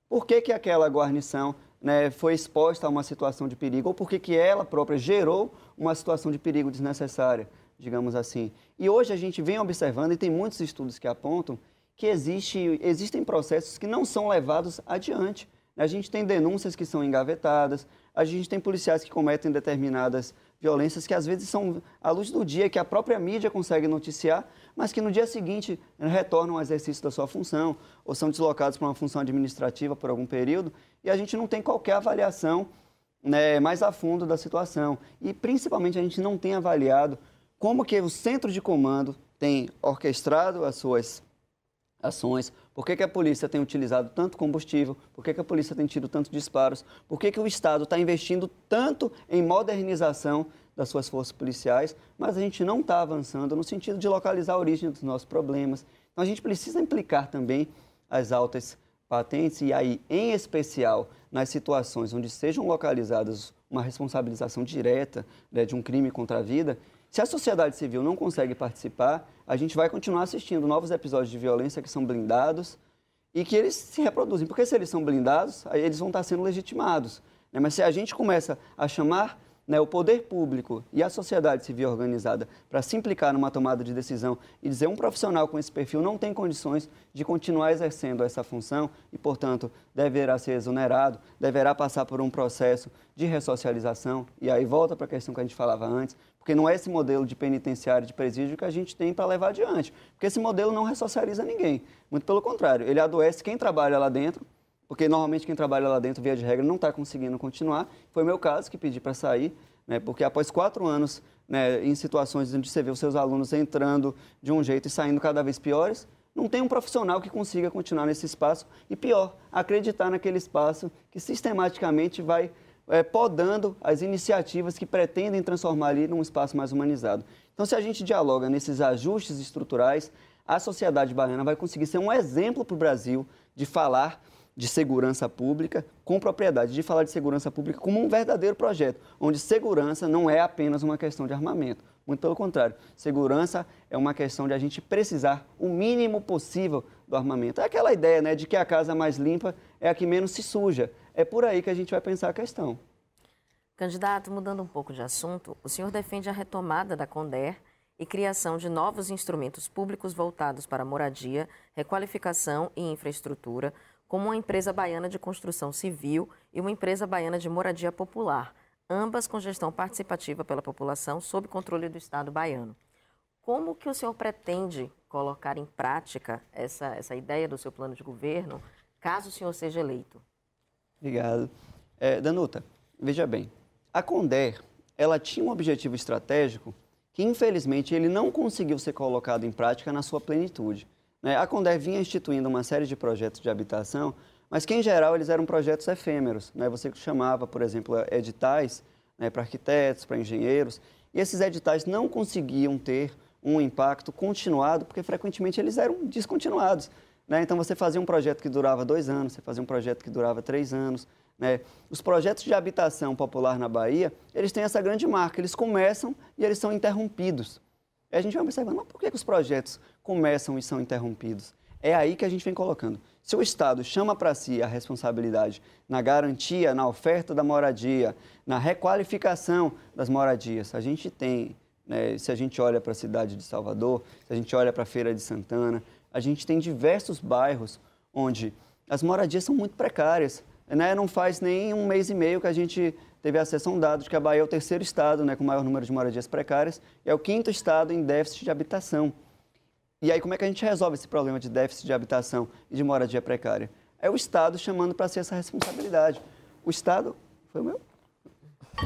Por que, que aquela guarnição né, foi exposta a uma situação de perigo ou por que, que ela própria gerou uma situação de perigo desnecessária, digamos assim. E hoje a gente vem observando, e tem muitos estudos que apontam, que existe, existem processos que não são levados adiante. A gente tem denúncias que são engavetadas, a gente tem policiais que cometem determinadas violências que às vezes são à luz do dia, que a própria mídia consegue noticiar, mas que no dia seguinte retornam ao exercício da sua função ou são deslocados para uma função administrativa por algum período e a gente não tem qualquer avaliação né, mais a fundo da situação. E principalmente a gente não tem avaliado como que o centro de comando tem orquestrado as suas ações, por que, que a polícia tem utilizado tanto combustível, por que, que a polícia tem tido tantos disparos, por que, que o Estado está investindo tanto em modernização das suas forças policiais, mas a gente não está avançando no sentido de localizar a origem dos nossos problemas. Então a gente precisa implicar também as altas patentes e aí, em especial, nas situações onde sejam localizadas uma responsabilização direta né, de um crime contra a vida, se a sociedade civil não consegue participar, a gente vai continuar assistindo novos episódios de violência que são blindados e que eles se reproduzem. Porque se eles são blindados, aí eles vão estar sendo legitimados. Né? Mas se a gente começa a chamar né, o poder público e a sociedade civil organizada para se implicar numa tomada de decisão e dizer um profissional com esse perfil não tem condições de continuar exercendo essa função e, portanto, deverá ser exonerado, deverá passar por um processo de ressocialização. E aí volta para a questão que a gente falava antes, porque não é esse modelo de penitenciário, de presídio que a gente tem para levar adiante. Porque esse modelo não ressocializa ninguém. Muito pelo contrário, ele adoece quem trabalha lá dentro porque normalmente quem trabalha lá dentro, via de regra, não está conseguindo continuar. Foi meu caso que pedi para sair, né, porque após quatro anos né, em situações onde você vê os seus alunos entrando de um jeito e saindo cada vez piores, não tem um profissional que consiga continuar nesse espaço e, pior, acreditar naquele espaço que sistematicamente vai é, podando as iniciativas que pretendem transformar ali num espaço mais humanizado. Então, se a gente dialoga nesses ajustes estruturais, a sociedade baiana vai conseguir ser um exemplo para o Brasil de falar de segurança pública com propriedade, de falar de segurança pública como um verdadeiro projeto, onde segurança não é apenas uma questão de armamento. Muito pelo contrário, segurança é uma questão de a gente precisar o mínimo possível do armamento. É aquela ideia né, de que a casa mais limpa é a que menos se suja. É por aí que a gente vai pensar a questão. Candidato, mudando um pouco de assunto, o senhor defende a retomada da CONDER e criação de novos instrumentos públicos voltados para moradia, requalificação e infraestrutura, como uma empresa baiana de construção civil e uma empresa baiana de moradia popular, ambas com gestão participativa pela população sob controle do Estado baiano. Como que o senhor pretende colocar em prática essa, essa ideia do seu plano de governo, caso o senhor seja eleito? Obrigado. É, Danuta, veja bem, a Conder, ela tinha um objetivo estratégico que, infelizmente, ele não conseguiu ser colocado em prática na sua plenitude. Né? A Condé vinha instituindo uma série de projetos de habitação, mas que, em geral, eles eram projetos efêmeros. Né? Você chamava, por exemplo, editais né, para arquitetos, para engenheiros, e esses editais não conseguiam ter um impacto continuado, porque frequentemente eles eram descontinuados. Né? Então, você fazia um projeto que durava dois anos, você fazia um projeto que durava três anos. Né? Os projetos de habitação popular na Bahia, eles têm essa grande marca, eles começam e eles são interrompidos. E a gente vai observando, mas por que, que os projetos começam e são interrompidos? É aí que a gente vem colocando. Se o Estado chama para si a responsabilidade na garantia, na oferta da moradia, na requalificação das moradias, a gente tem, né, se a gente olha para a cidade de Salvador, se a gente olha para a Feira de Santana, a gente tem diversos bairros onde as moradias são muito precárias. Né? Não faz nem um mês e meio que a gente teve acesso a um dado de que a Bahia é o terceiro estado né, com maior número de moradias precárias e é o quinto estado em déficit de habitação. E aí, como é que a gente resolve esse problema de déficit de habitação e de moradia precária? É o Estado chamando para si essa responsabilidade. O Estado. Foi o meu?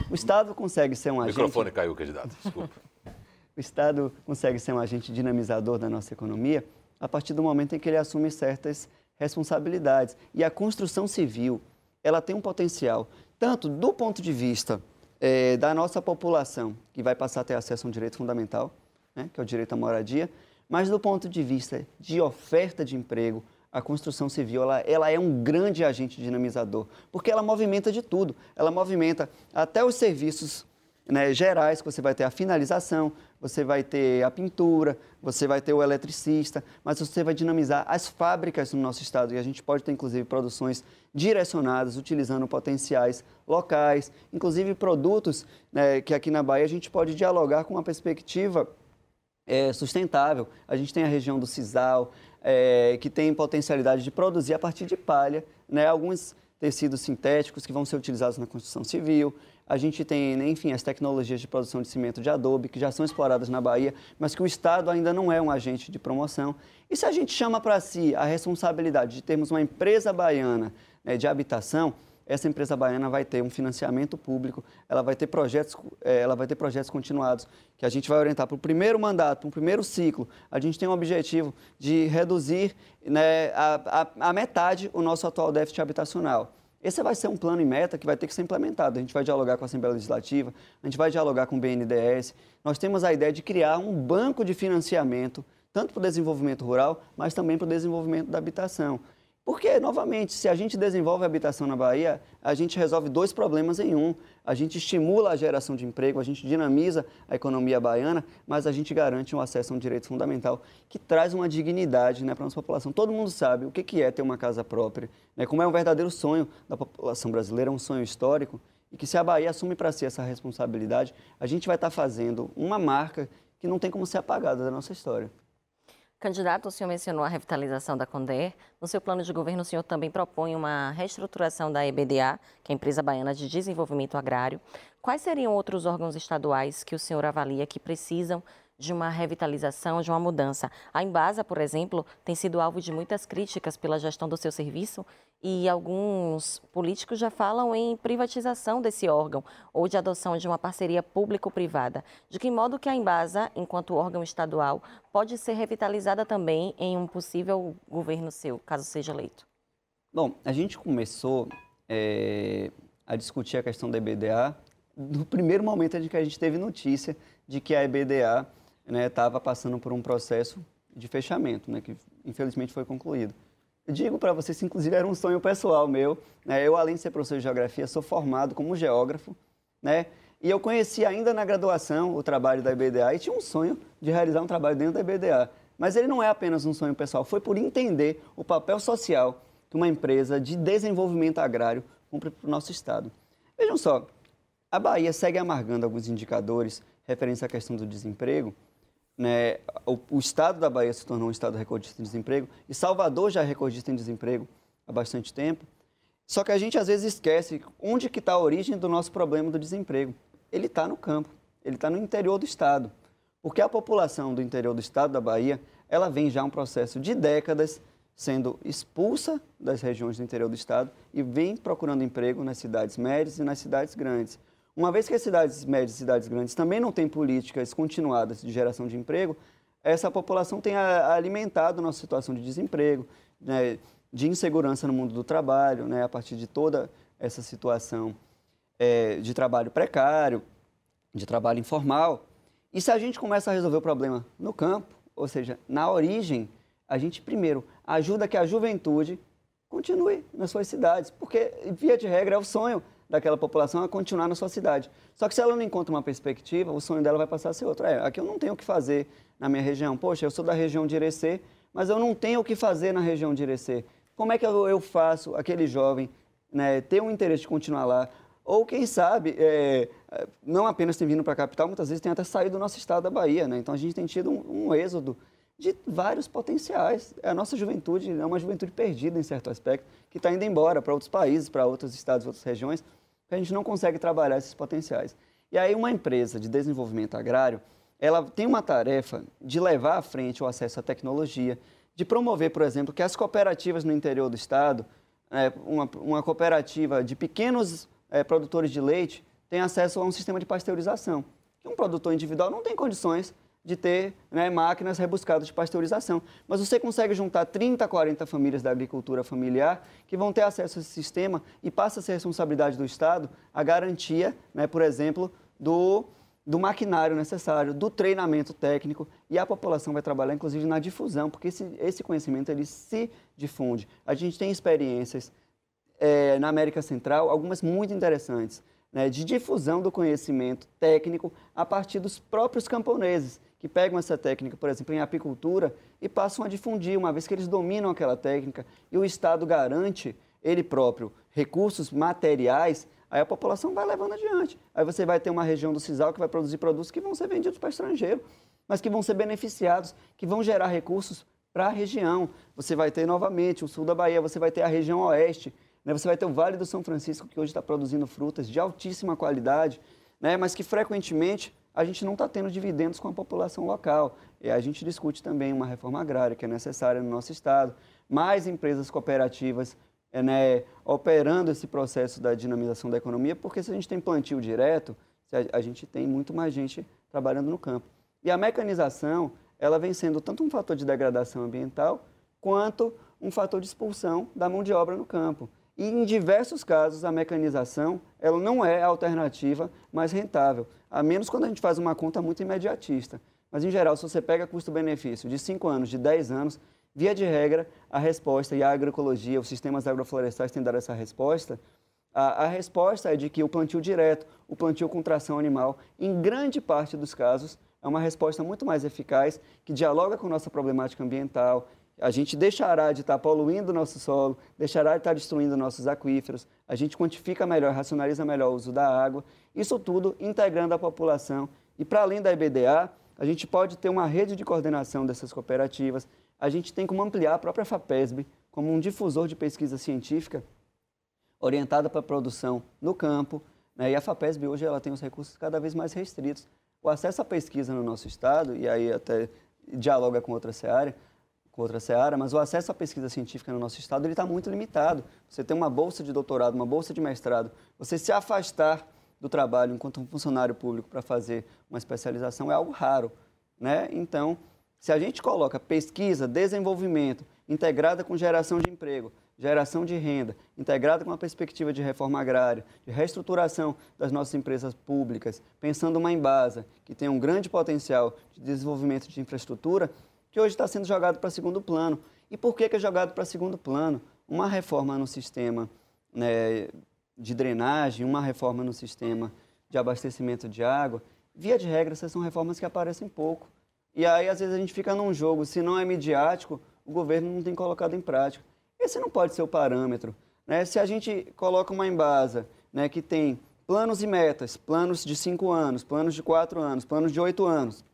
O Estado consegue ser um agente. O microfone caiu, candidato, desculpa. o Estado consegue ser um agente dinamizador da nossa economia a partir do momento em que ele assume certas responsabilidades. E a construção civil, ela tem um potencial tanto do ponto de vista é, da nossa população, que vai passar a ter acesso a um direito fundamental, né, que é o direito à moradia, mas do ponto de vista de oferta de emprego, a construção civil ela, ela, é um grande agente dinamizador, porque ela movimenta de tudo. Ela movimenta até os serviços né, gerais, que você vai ter a finalização, você vai ter a pintura, você vai ter o eletricista, mas você vai dinamizar as fábricas no nosso estado. E a gente pode ter, inclusive, produções direcionadas, utilizando potenciais locais, inclusive produtos né, que aqui na Bahia a gente pode dialogar com uma perspectiva é, sustentável. A gente tem a região do Cisal, é, que tem potencialidade de produzir a partir de palha, né, alguns tecidos sintéticos que vão ser utilizados na construção civil. A gente tem, né, enfim, as tecnologias de produção de cimento de adobe, que já são exploradas na Bahia, mas que o Estado ainda não é um agente de promoção. E se a gente chama para si a responsabilidade de termos uma empresa baiana né, de habitação, essa empresa baiana vai ter um financiamento público, ela vai ter projetos, é, ela vai ter projetos continuados que a gente vai orientar para o primeiro mandato, para o primeiro ciclo. A gente tem um objetivo de reduzir né, a, a, a metade o nosso atual déficit habitacional. Esse vai ser um plano e meta que vai ter que ser implementado. A gente vai dialogar com a Assembleia Legislativa, a gente vai dialogar com o BNDES. Nós temos a ideia de criar um banco de financiamento, tanto para o desenvolvimento rural, mas também para o desenvolvimento da habitação. Porque, novamente, se a gente desenvolve a habitação na Bahia, a gente resolve dois problemas em um. A gente estimula a geração de emprego, a gente dinamiza a economia baiana, mas a gente garante um acesso a um direito fundamental que traz uma dignidade né, para a nossa população. Todo mundo sabe o que é ter uma casa própria, né, como é um verdadeiro sonho da população brasileira, um sonho histórico, e que se a Bahia assume para si essa responsabilidade, a gente vai estar fazendo uma marca que não tem como ser apagada da nossa história. Candidato, o senhor mencionou a revitalização da Conder. No seu plano de governo, o senhor também propõe uma reestruturação da EBDA, que é a Empresa Baiana de Desenvolvimento Agrário. Quais seriam outros órgãos estaduais que o senhor avalia que precisam de uma revitalização, de uma mudança. A Embasa, por exemplo, tem sido alvo de muitas críticas pela gestão do seu serviço e alguns políticos já falam em privatização desse órgão ou de adoção de uma parceria público-privada. De que modo que a Embasa, enquanto órgão estadual, pode ser revitalizada também em um possível governo seu, caso seja eleito? Bom, a gente começou é, a discutir a questão da EBDA no primeiro momento em que a gente teve notícia de que a EBDA estava né, passando por um processo de fechamento, né, que infelizmente foi concluído. Eu digo para vocês, inclusive era um sonho pessoal meu. Né, eu, além de ser professor de geografia, sou formado como geógrafo, né, e eu conheci ainda na graduação o trabalho da IBDA e tinha um sonho de realizar um trabalho dentro da IBDA. Mas ele não é apenas um sonho pessoal, foi por entender o papel social que uma empresa de desenvolvimento agrário cumpre para o nosso Estado. Vejam só, a Bahia segue amargando alguns indicadores referentes à questão do desemprego, né, o, o, estado da Bahia se tornou um estado recordista em desemprego e Salvador já é recordista em desemprego há bastante tempo. Só que a gente às vezes esquece onde que está a origem do nosso problema do desemprego. Ele está no campo, ele está no interior do estado. Porque a população do interior do estado da Bahia, ela vem já um processo de décadas sendo expulsa das regiões do interior do estado e vem procurando emprego nas cidades médias e nas cidades grandes. Uma vez que as cidades médias e cidades grandes também não têm políticas continuadas de geração de emprego, essa população tem alimentado nossa situação de desemprego, né, de insegurança no mundo do trabalho, né, a partir de toda essa situação é, de trabalho precário, de trabalho informal. E se a gente começa a resolver o problema no campo, ou seja, na origem, a gente primeiro ajuda que a juventude continue nas suas cidades, porque, via de regra, é o sonho daquela população a continuar na sua cidade. Só que se ela não encontra uma perspectiva, o sonho dela vai passar a ser outro. É, aqui eu não tenho o que fazer na minha região. Poxa, eu sou da região de Irecê, mas eu não tenho o que fazer na região de Irecê. Como é que eu, faço aquele jovem né, ter um interesse de continuar lá? Ou, quem sabe, é, não apenas tem vindo para a capital, muitas vezes tem até saído do nosso estado da Bahia. Né? Então, a gente tem tido um, um êxodo de vários potenciais. A nossa juventude é uma juventude perdida, em certo aspecto, que está indo embora para outros países, para outros estados, outras regiões, a gente não consegue trabalhar esses potenciais. E aí uma empresa de desenvolvimento agrário, ela tem uma tarefa de levar à frente o acesso à tecnologia, de promover, por exemplo, que as cooperativas no interior do estado, é, uma, uma, cooperativa de pequenos é, produtores de leite, tenha acesso a um sistema de pasteurização. Que um produtor individual não tem condições de ter né, máquinas rebuscadas de pasteurização. Mas você consegue juntar 30, 40 famílias da agricultura familiar que vão ter acesso a esse sistema e passa a ser responsabilidade do Estado a garantia, né, por exemplo, do, do maquinário necessário, do treinamento técnico e a população vai trabalhar, inclusive, na difusão, porque esse, esse conhecimento ele se difunde. A gente tem experiências é, na América Central, algumas muito interessantes. né, de difusão do conhecimento técnico a partir dos próprios camponeses, que pegam essa técnica, por exemplo, em apicultura, e passam a difundir, uma vez que eles dominam aquela técnica e o Estado garante, ele próprio, recursos materiais, aí a população vai levando adiante. Aí você vai ter uma região do Cisal que vai produzir produtos que vão ser vendidos para estrangeiro, mas que vão ser beneficiados, que vão gerar recursos para a região. Você vai ter novamente o sul da Bahia, você vai ter a região oeste, né? você vai ter o Vale do São Francisco, que hoje está produzindo frutas de altíssima qualidade, né? mas que frequentemente a gente não está tendo dividendos com a população local. E a gente discute também uma reforma agrária que é necessária no nosso Estado, mais empresas cooperativas é, né, operando esse processo da dinamização da economia, porque se a gente tem plantio direto, a gente tem muito mais gente trabalhando no campo. E a mecanização, ela vem sendo tanto um fator de degradação ambiental, quanto um fator de expulsão da mão de obra no campo. E em diversos casos, a mecanização ela não é a alternativa mais rentável, a menos quando a gente faz uma conta muito imediatista. Mas, em geral, se você pega custo-benefício de 5 anos, de 10 anos, via de regra, a resposta, e a agroecologia, os sistemas agroflorestais têm dado essa resposta, a, a, resposta é de que o plantio direto, o plantio com tração animal, em grande parte dos casos, é uma resposta muito mais eficaz, que dialoga com nossa problemática ambiental, a gente deixará de estar poluindo nosso solo, deixará de estar destruindo nossos aquíferos, a gente quantifica melhor, racionaliza melhor o uso da água, isso tudo integrando a população. E para além da EBDA, a gente pode ter uma rede de coordenação dessas cooperativas, a gente tem como ampliar a própria FAPESB como um difusor de pesquisa científica orientada para a produção no campo, né? e a FAPESB hoje ela tem os recursos cada vez mais restritos. O acesso à pesquisa no nosso estado, e aí até dialoga com outra área, outra seara, mas o acesso à pesquisa científica no nosso estado está muito limitado. Você tem uma bolsa de doutorado, uma bolsa de mestrado, você se afastar do trabalho enquanto um funcionário público para fazer uma especialização é algo raro. Né? Então, se a gente coloca pesquisa, desenvolvimento, integrada com geração de emprego, geração de renda, integrada com uma perspectiva de reforma agrária, de reestruturação das nossas empresas públicas, pensando uma Embasa, que tem um grande potencial de desenvolvimento de infraestrutura, que hoje está sendo jogado para segundo plano. E por que, que é jogado para segundo plano? Uma reforma no sistema né, de drenagem, uma reforma no sistema de abastecimento de água, via de regra, essas são reformas que aparecem pouco. E aí, às vezes, a gente fica num jogo, se não é midiático, o governo não tem colocado em prática. Esse não pode ser o parâmetro. Né? Se a gente coloca uma embasa né, que tem planos e metas, planos de cinco anos, planos de quatro anos, planos de oito anos,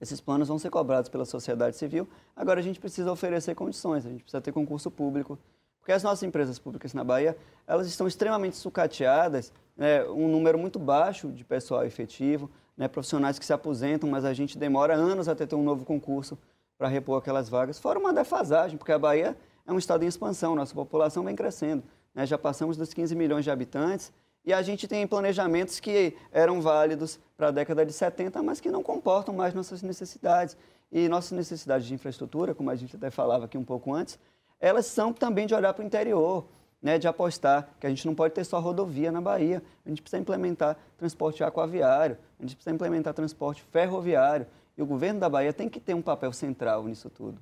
esses planos vão ser cobrados pela sociedade civil. Agora a gente precisa oferecer condições, a gente precisa ter concurso público. Porque as nossas empresas públicas na Bahia, elas estão extremamente sucateadas, né, um número muito baixo de pessoal efetivo, né, profissionais que se aposentam, mas a gente demora anos até ter um novo concurso para repor aquelas vagas. Fora uma defasagem, porque a Bahia é um estado em expansão, nossa população vem crescendo. Né, já passamos dos 15 milhões de habitantes e a gente tem planejamentos que eram válidos para a década de 70, mas que não comportam mais nossas necessidades. E nossas necessidades de infraestrutura, como a gente até falava aqui um pouco antes, elas são também de olhar para o interior, né, de apostar que a gente não pode ter só rodovia na Bahia, a gente precisa implementar transporte aquaviário, a gente precisa implementar transporte ferroviário, e o governo da Bahia tem que ter um papel central nisso tudo.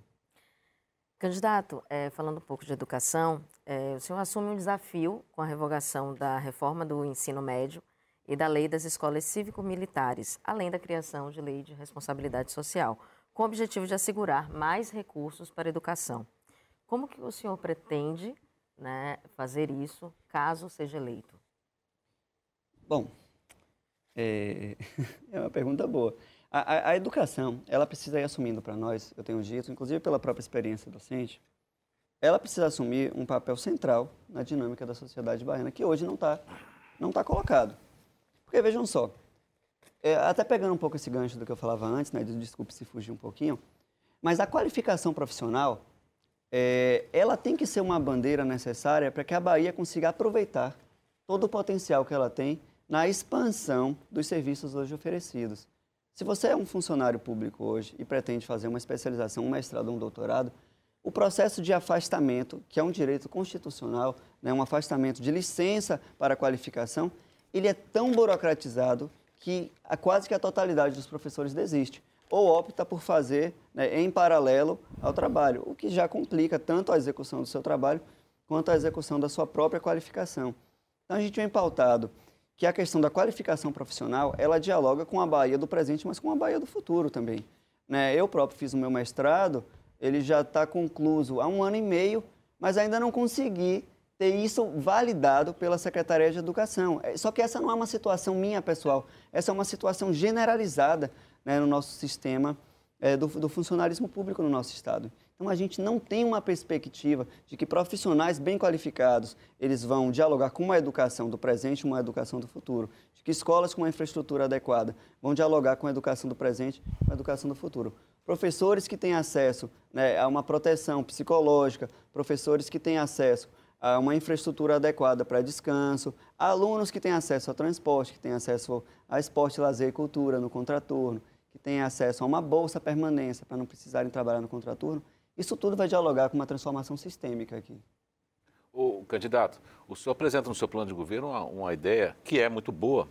Candidato, é, falando um pouco de educação, é, o senhor assume um desafio com a revogação da reforma do ensino médio e da lei das escolas cívico-militares, além da criação de lei de responsabilidade social, com o objetivo de assegurar mais recursos para a educação. Como que o senhor pretende né, fazer isso caso seja eleito? Bom, é, é uma pergunta boa. A, a, a educação, ela precisa ir assumindo para nós, eu tenho dito, inclusive pela própria experiência docente, ela precisa assumir um papel central na dinâmica da sociedade baiana, que hoje não está não tá colocado. Porque vejam só, é, até pegando um pouco esse gancho do que eu falava antes, né, desculpe se fugir um pouquinho, mas a qualificação profissional, é, ela tem que ser uma bandeira necessária para que a Bahia consiga aproveitar todo o potencial que ela tem na expansão dos serviços hoje oferecidos. Se você é um funcionário público hoje e pretende fazer uma especialização, um mestrado, um doutorado, o processo de afastamento, que é um direito constitucional, né, um afastamento de licença para qualificação, ele é tão burocratizado que a, quase que a totalidade dos professores desiste ou opta por fazer né, em paralelo ao trabalho, o que já complica tanto a execução do seu trabalho quanto a execução da sua própria qualificação. Então a gente vem pautado que a questão da qualificação profissional, ela dialoga com a Bahia do presente, mas com a Bahia do futuro também. Né? Eu próprio fiz o meu mestrado, ele já está concluso há um ano e meio, mas ainda não consegui ter isso validado pela Secretaria de Educação. É, só que essa não é uma situação minha pessoal, essa é uma situação generalizada né, no nosso sistema é, do, do funcionalismo público no nosso Estado. Então a gente não tem uma perspectiva de que profissionais bem qualificados eles vão dialogar com uma educação do presente e uma educação do futuro, de que escolas com uma infraestrutura adequada vão dialogar com a educação do presente e com a educação do futuro. Professores que têm acesso né, a uma proteção psicológica, professores que têm acesso a uma infraestrutura adequada para descanso, alunos que têm acesso a transporte, que têm acesso a esporte, lazer e cultura no contraturno, que têm acesso a uma bolsa permanência para não precisarem trabalhar no contraturno, isso tudo vai dialogar com uma transformação sistêmica aqui. O candidato, o senhor apresenta no seu plano de governo uma, uma, ideia que é muito boa,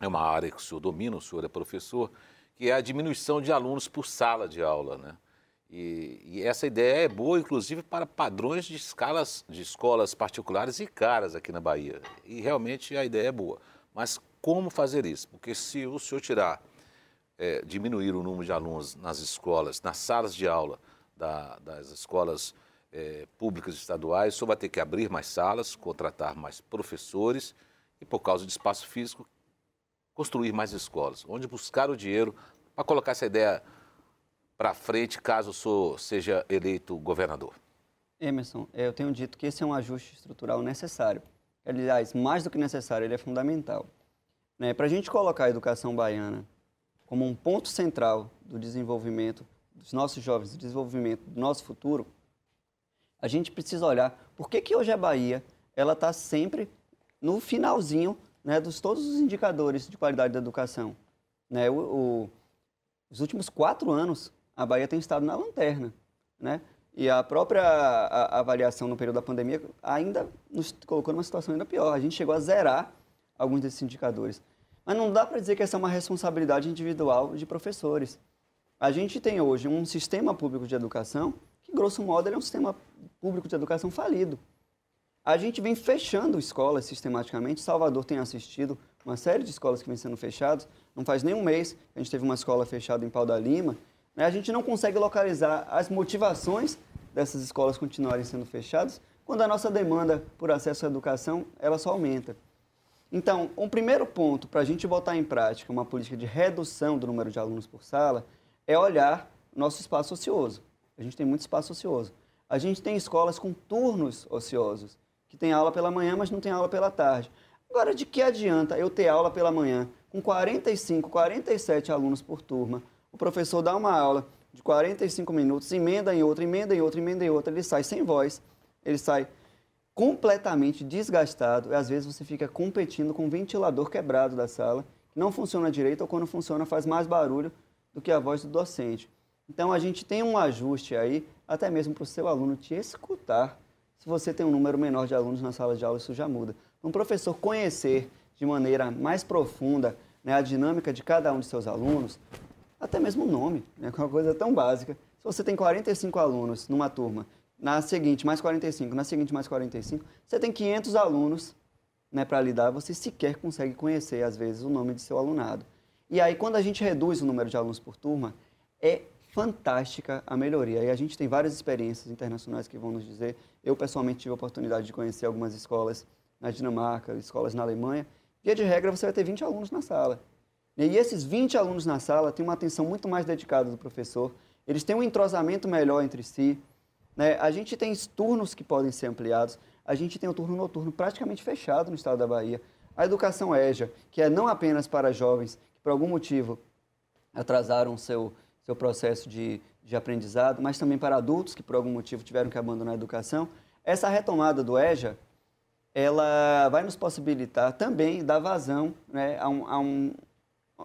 é uma área que o senhor domina, o senhor é professor, que é a diminuição de alunos por sala de aula, né? E, e essa ideia é boa, inclusive, para padrões de escalas de escolas particulares e caras aqui na Bahia. E realmente a ideia é boa. Mas como fazer isso? Porque se o senhor tirar, é, diminuir o número de alunos nas escolas, nas salas de aula, da, das escolas é, públicas estaduais, só vai ter que abrir mais salas, contratar mais professores e, por causa de espaço físico, construir mais escolas. Onde buscar o dinheiro para colocar essa ideia para frente, caso senhor seja eleito governador? Emerson, eu tenho dito que esse é um ajuste estrutural necessário. Aliás, mais do que necessário, ele é fundamental. Né? Para a gente colocar a educação baiana como um ponto central do desenvolvimento dos nossos jovens, do desenvolvimento do nosso futuro, a gente precisa olhar por que, que hoje a Bahia ela está sempre no finalzinho né, dos todos os indicadores de qualidade da educação. Né? O, o, os últimos quatro anos, a Bahia tem estado na lanterna. Né? E a própria a, a avaliação no período da pandemia ainda nos colocou numa situação ainda pior. A gente chegou a zerar alguns desses indicadores. Mas não dá para dizer que essa é uma responsabilidade individual de professores. A gente tem hoje um sistema público de educação que, grosso modo, é um sistema público de educação falido. A gente vem fechando escolas sistematicamente. Salvador tem assistido uma série de escolas que vêm sendo fechadas. Não faz nem um mês a gente teve uma escola fechada em Pau da Lima. Né? A gente não consegue localizar as motivações dessas escolas continuarem sendo fechadas quando a nossa demanda por acesso à educação ela só aumenta. Então, um primeiro ponto para a gente botar em prática uma política de redução do número de alunos por sala é olhar nosso espaço ocioso. A gente tem muito espaço ocioso. A gente tem escolas com turnos ociosos, que tem aula pela manhã, mas não tem aula pela tarde. Agora, de que adianta eu ter aula pela manhã com 45, 47 alunos por turma? O professor dá uma aula de 45 minutos, emenda em outra, emenda em outra, emenda em outra, ele sai sem voz, ele sai completamente desgastado e às vezes você fica competindo com o ventilador quebrado da sala, que não funciona direito ou quando funciona faz mais barulho do que a voz do docente. Então, a gente tem um ajuste aí, até mesmo para o seu aluno te escutar. Se você tem um número menor de alunos na sala de aula, isso já muda. Um professor conhecer de maneira mais profunda né, a dinâmica de cada um de seus alunos, até mesmo o nome, né, é uma coisa tão básica. Se você tem 45 alunos numa turma, na seguinte mais 45, na seguinte mais 45, você tem 500 alunos né, para lidar, você sequer consegue conhecer, às vezes, o nome de seu alunado. E aí, quando a gente reduz o número de alunos por turma, é fantástica a melhoria. E a gente tem várias experiências internacionais que vão nos dizer. Eu, pessoalmente, tive a oportunidade de conhecer algumas escolas na Dinamarca, escolas na Alemanha. Via de regra, você vai ter 20 alunos na sala. E esses 20 alunos na sala têm uma atenção muito mais dedicada do professor, eles têm um entrosamento melhor entre si. Né? A gente tem turnos que podem ser ampliados, a gente tem o turno noturno praticamente fechado no estado da Bahia. A educação EJA, que é não apenas para jovens por algum motivo atrasaram seu, seu processo de, de aprendizado, mas também para adultos que por algum motivo tiveram que abandonar a educação. Essa retomada do EJA, ela vai nos possibilitar também dar vazão né, a, um, a um,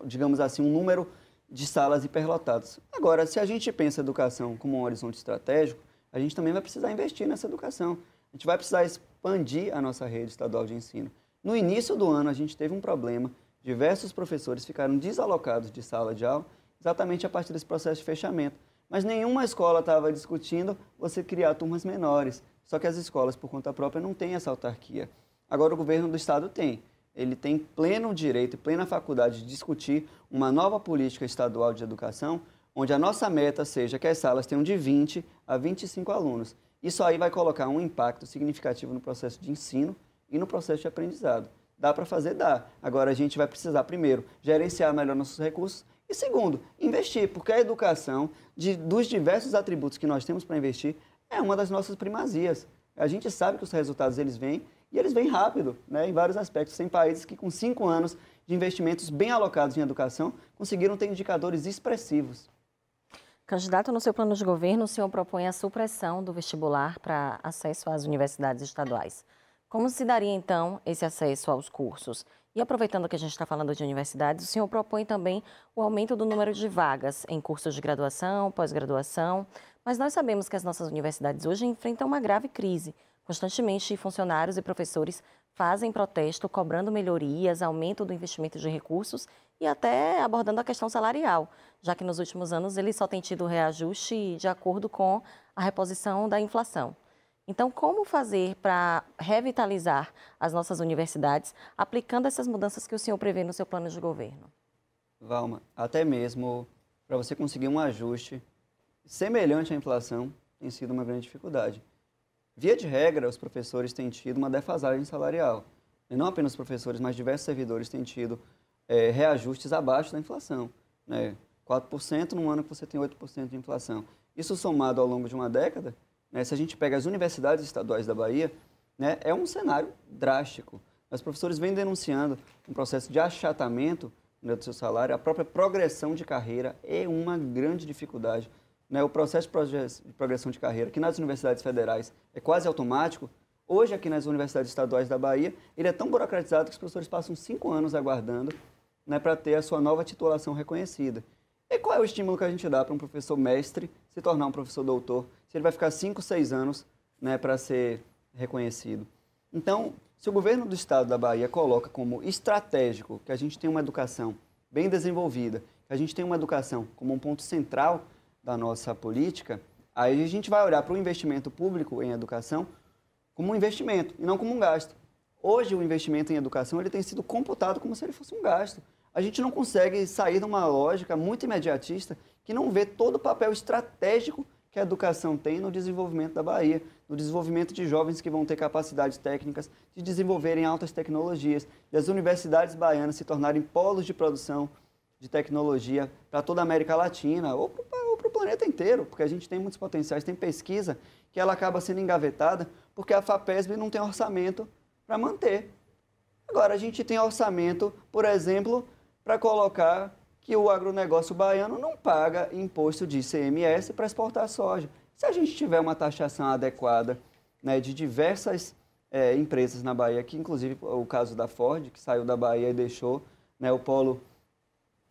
digamos assim, um número de salas hiperlotadas. Agora, se a gente pensa a educação como um horizonte estratégico, a gente também vai precisar investir nessa educação. A gente vai precisar expandir a nossa rede estadual de ensino. No início do ano, a gente teve um problema diversos professores ficaram desalocados de sala de aula exatamente a partir desse processo de fechamento. Mas nenhuma escola estava discutindo você criar turmas menores. Só que as escolas, por conta própria, não têm essa autarquia. Agora o governo do estado tem. ele tem pleno direito e plena faculdade de discutir uma nova política estadual de educação, onde a nossa meta seja que as salas tenham de 20 a 25 alunos. Isso aí vai colocar um impacto significativo no processo de ensino e no processo de aprendizado. Dá para fazer? Dá. Agora a gente vai precisar, primeiro, gerenciar melhor nossos recursos e, segundo, investir, porque a educação, de, dos diversos atributos que nós temos para investir, é uma das nossas primazias. A gente sabe que os resultados eles vêm e eles vêm rápido, né, em vários aspectos. Tem países que, com cinco anos de investimentos bem alocados em educação, conseguiram ter indicadores expressivos. Candidato, no seu plano de governo, o senhor propõe a supressão do vestibular para acesso às universidades estaduais. Como se daria, então, esse acesso aos cursos? E aproveitando que a gente está falando de universidades, o senhor propõe também o aumento do número de vagas em cursos de graduação, pós-graduação, mas nós sabemos que as nossas universidades hoje enfrentam uma grave crise. Constantemente, funcionários e professores fazem protesto cobrando melhorias, aumento do investimento de recursos e até abordando a questão salarial, já que nos últimos anos ele só tem tido reajuste de acordo com a reposição da inflação. Então, como fazer para revitalizar as nossas universidades aplicando essas mudanças que o senhor prevê no seu plano de governo? Valma, até mesmo para você conseguir um ajuste semelhante à inflação tem sido uma grande dificuldade. Via de regra, os professores têm tido uma defasagem salarial. E não apenas os professores, mas diversos servidores têm tido é, reajustes abaixo da inflação. Né? 4% num ano que você tem 8% de inflação. Isso somado ao longo de uma década, né, se a gente pega as universidades estaduais da Bahia, né, é um cenário drástico. Os professores vêm denunciando um processo de achatamento né, do seu salário, a própria progressão de carreira é uma grande dificuldade né, o processo de progressão de carreira, que nas universidades federais é quase automático, hoje aqui nas universidades estaduais da Bahia, ele é tão burocratizado que os professores passam cinco anos aguardando né, para ter a sua nova titulação reconhecida. E qual é o estímulo que a gente dá para um professor mestre se tornar um professor doutor, se ele vai ficar cinco, seis anos né, para ser reconhecido? Então, se o governo do estado da Bahia coloca como estratégico que a gente tem uma educação bem desenvolvida, que a gente tem uma educação como um ponto central da nossa política, aí a gente vai olhar para o investimento público em educação como um investimento e não como um gasto. Hoje, o investimento em educação ele tem sido computado como se ele fosse um gasto. A gente não consegue sair de uma lógica muito imediatista que não vê todo o papel estratégico que a educação tem no desenvolvimento da Bahia, no desenvolvimento de jovens que vão ter capacidades técnicas de desenvolverem altas tecnologias, e as universidades baianas se tornarem polos de produção de tecnologia para toda a América Latina ou para planeta inteiro, porque a gente tem muitos potenciais, tem pesquisa que ela acaba sendo engavetada porque a FAPESB não tem orçamento para manter. Agora, a gente tem orçamento, por exemplo, para colocar que o agronegócio baiano não paga imposto de ICMS para exportar soja. Se a gente tiver uma taxação adequada né, de diversas é, empresas na Bahia, que inclusive o caso da Ford, que saiu da Bahia e deixou né, o polo,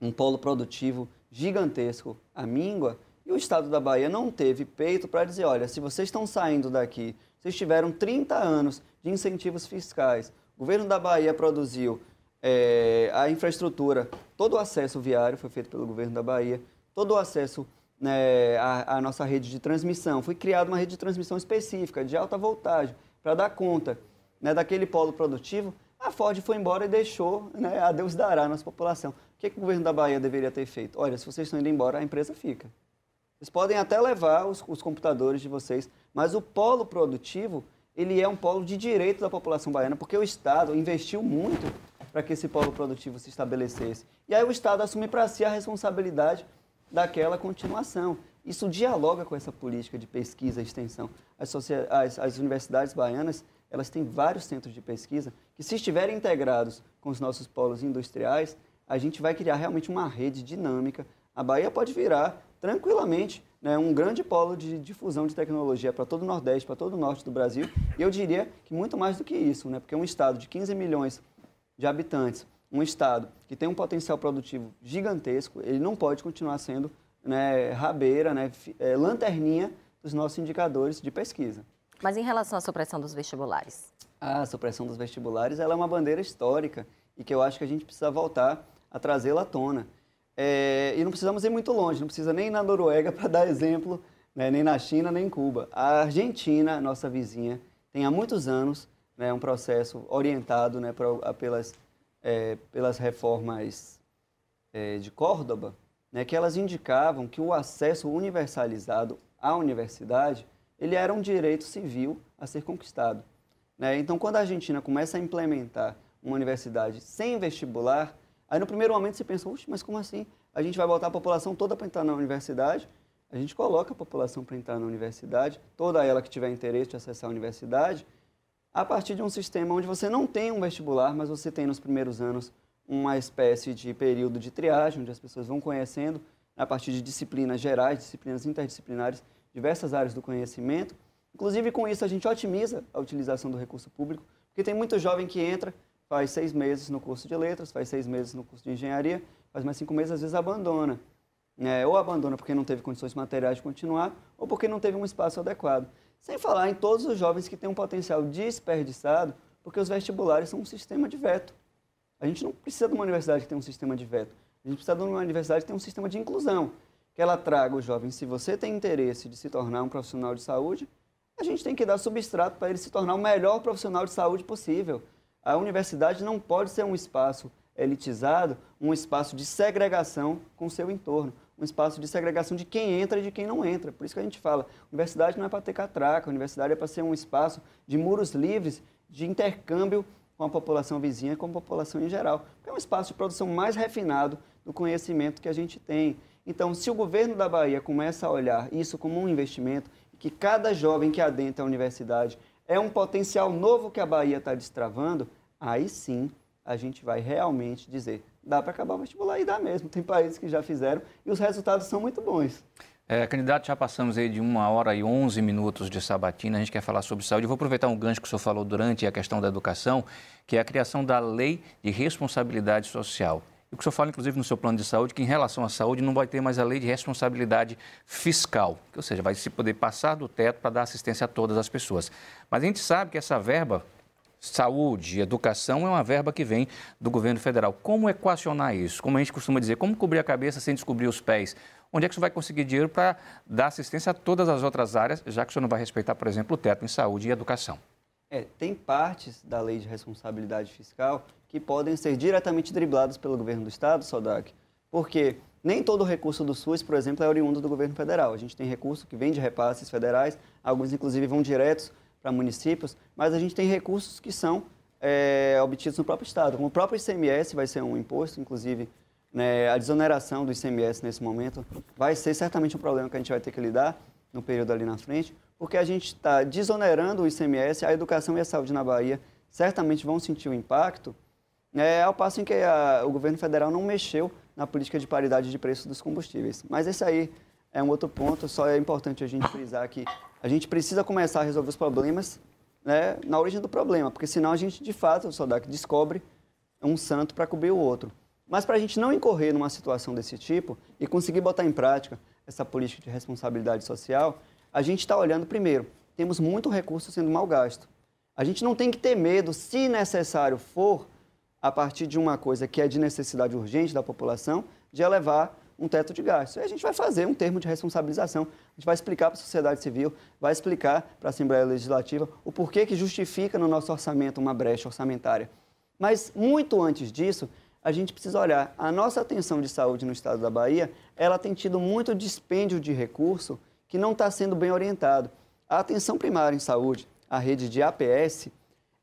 um polo produtivo gigantesco à míngua, e o Estado da Bahia não teve peito para dizer, olha, se vocês estão saindo daqui, vocês tiveram 30 anos de incentivos fiscais, o governo da Bahia produziu é, a infraestrutura, todo o acesso viário foi feito pelo governo da Bahia, todo o acesso né, à, à nossa rede de transmissão, foi criada uma rede de transmissão específica, de alta voltagem, para dar conta né, daquele polo produtivo, a Ford foi embora e deixou, né, a Deus dará a nossa população. O que, que o governo da Bahia deveria ter feito? Olha, se vocês estão indo embora, a empresa fica. Vocês podem até levar os, os computadores de vocês, mas o polo produtivo, ele é um polo de direito da população baiana, porque o Estado investiu muito para que esse polo produtivo se estabelecesse. E aí o Estado assume para si a responsabilidade daquela continuação. Isso dialoga com essa política de pesquisa e extensão. As, as, as, universidades baianas, elas têm vários centros de pesquisa que, se estiverem integrados com os nossos polos industriais, a gente vai criar realmente uma rede dinâmica. A Bahia pode virar tranquilamente né, um grande polo de difusão de tecnologia para todo o Nordeste, para todo o Norte do Brasil. E eu diria que muito mais do que isso, né, porque um estado de 15 milhões de habitantes, um estado que tem um potencial produtivo gigantesco, ele não pode continuar sendo né, rabeira, né, é, lanterninha dos nossos indicadores de pesquisa. Mas em relação à supressão dos vestibulares? A supressão dos vestibulares ela é uma bandeira histórica e que eu acho que a gente precisa voltar a trazê-la à tona. É, e não precisamos ir muito longe, não precisa nem na Noruega para dar exemplo, né, nem na China, nem em Cuba. A Argentina, nossa vizinha, tem há muitos anos né, um processo orientado né, pra, pelas é, pelas reformas é, de Córdoba, né, que elas indicavam que o acesso universalizado à universidade ele era um direito civil a ser conquistado. Né? Então, quando a Argentina começa a implementar uma universidade sem vestibular, aí no primeiro momento você pensa, mas como assim? A gente vai botar a população toda para entrar na universidade? A gente coloca a população para entrar na universidade, toda ela que tiver interesse de acessar a universidade, a partir de um sistema onde você não tem um vestibular, mas você tem nos primeiros anos uma espécie de período de triagem, onde as pessoas vão conhecendo, a partir de disciplinas gerais, disciplinas interdisciplinares, diversas áreas do conhecimento. Inclusive, com isso, a gente otimiza a utilização do recurso público, porque tem muito jovem que entra, faz seis meses no curso de letras, faz seis meses no curso de engenharia, faz mais cinco meses, às vezes abandona. É, ou abandona porque não teve condições materiais de continuar, ou porque não teve um espaço adequado. Sem falar em todos os jovens que têm um potencial desperdiçado, porque os vestibulares são um sistema de veto. A gente não precisa de uma universidade que tenha um sistema de veto. A gente precisa de uma universidade que tenha um sistema de inclusão, que ela traga os jovens, se você tem interesse de se tornar um profissional de saúde, a gente tem que dar substrato para ele se tornar o melhor profissional de saúde possível. A universidade não pode ser um espaço elitizado, um espaço de segregação com o seu entorno, um espaço de segregação de quem entra e de quem não entra. Por isso que a gente fala, universidade não é para ter catraca, universidade é para ser um espaço de muros livres, de intercâmbio com a população vizinha, com a população em geral. É um espaço de produção mais refinado do conhecimento que a gente tem. Então, se o governo da Bahia começa a olhar isso como um investimento, que cada jovem que adentra a universidade é um potencial novo que a Bahia está destravando, aí sim a gente vai realmente dizer, dá para acabar o vestibular e dá mesmo. Tem países que já fizeram e os resultados são muito bons. É, candidato, já passamos aí de uma hora e onze minutos de sabatina, a gente quer falar sobre saúde. Eu vou aproveitar um gancho que o senhor falou durante a questão da educação, que é a criação da lei de responsabilidade social. O que o senhor fala, inclusive, no seu plano de saúde, que em relação à saúde não vai ter mais a lei de responsabilidade fiscal, ou seja, vai se poder passar do teto para dar assistência a todas as pessoas. Mas a gente sabe que essa verba, saúde, educação, é uma verba que vem do governo federal. Como equacionar isso? Como a gente costuma dizer, como cobrir a cabeça sem descobrir os pés? onde é que você vai conseguir dinheiro para dar assistência a todas as outras áreas, já que você não vai respeitar, por exemplo, o teto em saúde e educação? É, tem partes da lei de responsabilidade fiscal que podem ser diretamente dribladas pelo governo do Estado, Sodac, porque nem todo recurso do SUS, por exemplo, é oriundo do governo federal. A gente tem recurso que vem de repasses federais, alguns inclusive vão diretos para municípios, mas a gente tem recursos que são é, obtidos no próprio Estado. Como o próprio ICMS vai ser um imposto, inclusive né, a desoneração do ICMS nesse momento vai ser certamente um problema que a gente vai ter que lidar no período ali na frente, porque a gente está desonerando o ICMS, a educação e a saúde na Bahia certamente vão sentir o impacto, né, ao passo em que a, o governo federal não mexeu na política de paridade de preço dos combustíveis. Mas esse aí é um outro ponto, só é importante a gente frisar que a gente precisa começar a resolver os problemas né, na origem do problema, porque senão a gente, de fato, o Sodac descobre um santo para cobrir o outro. Mas para a gente não incorrer numa situação desse tipo e conseguir botar em prática essa política de responsabilidade social, a gente está olhando primeiro, temos muito recurso sendo mal gasto. A gente não tem que ter medo, se necessário for, a partir de uma coisa que é de necessidade urgente da população, de elevar um teto de gastos. E a gente vai fazer um termo de responsabilização, a gente vai explicar para a sociedade civil, vai explicar para a Assembleia Legislativa o porquê que justifica no nosso orçamento uma brecha orçamentária. Mas muito antes disso, a gente precisa olhar. A nossa atenção de saúde no estado da Bahia, ela tem tido muito dispêndio de recurso que não está sendo bem orientado. A atenção primária em saúde, a rede de APS,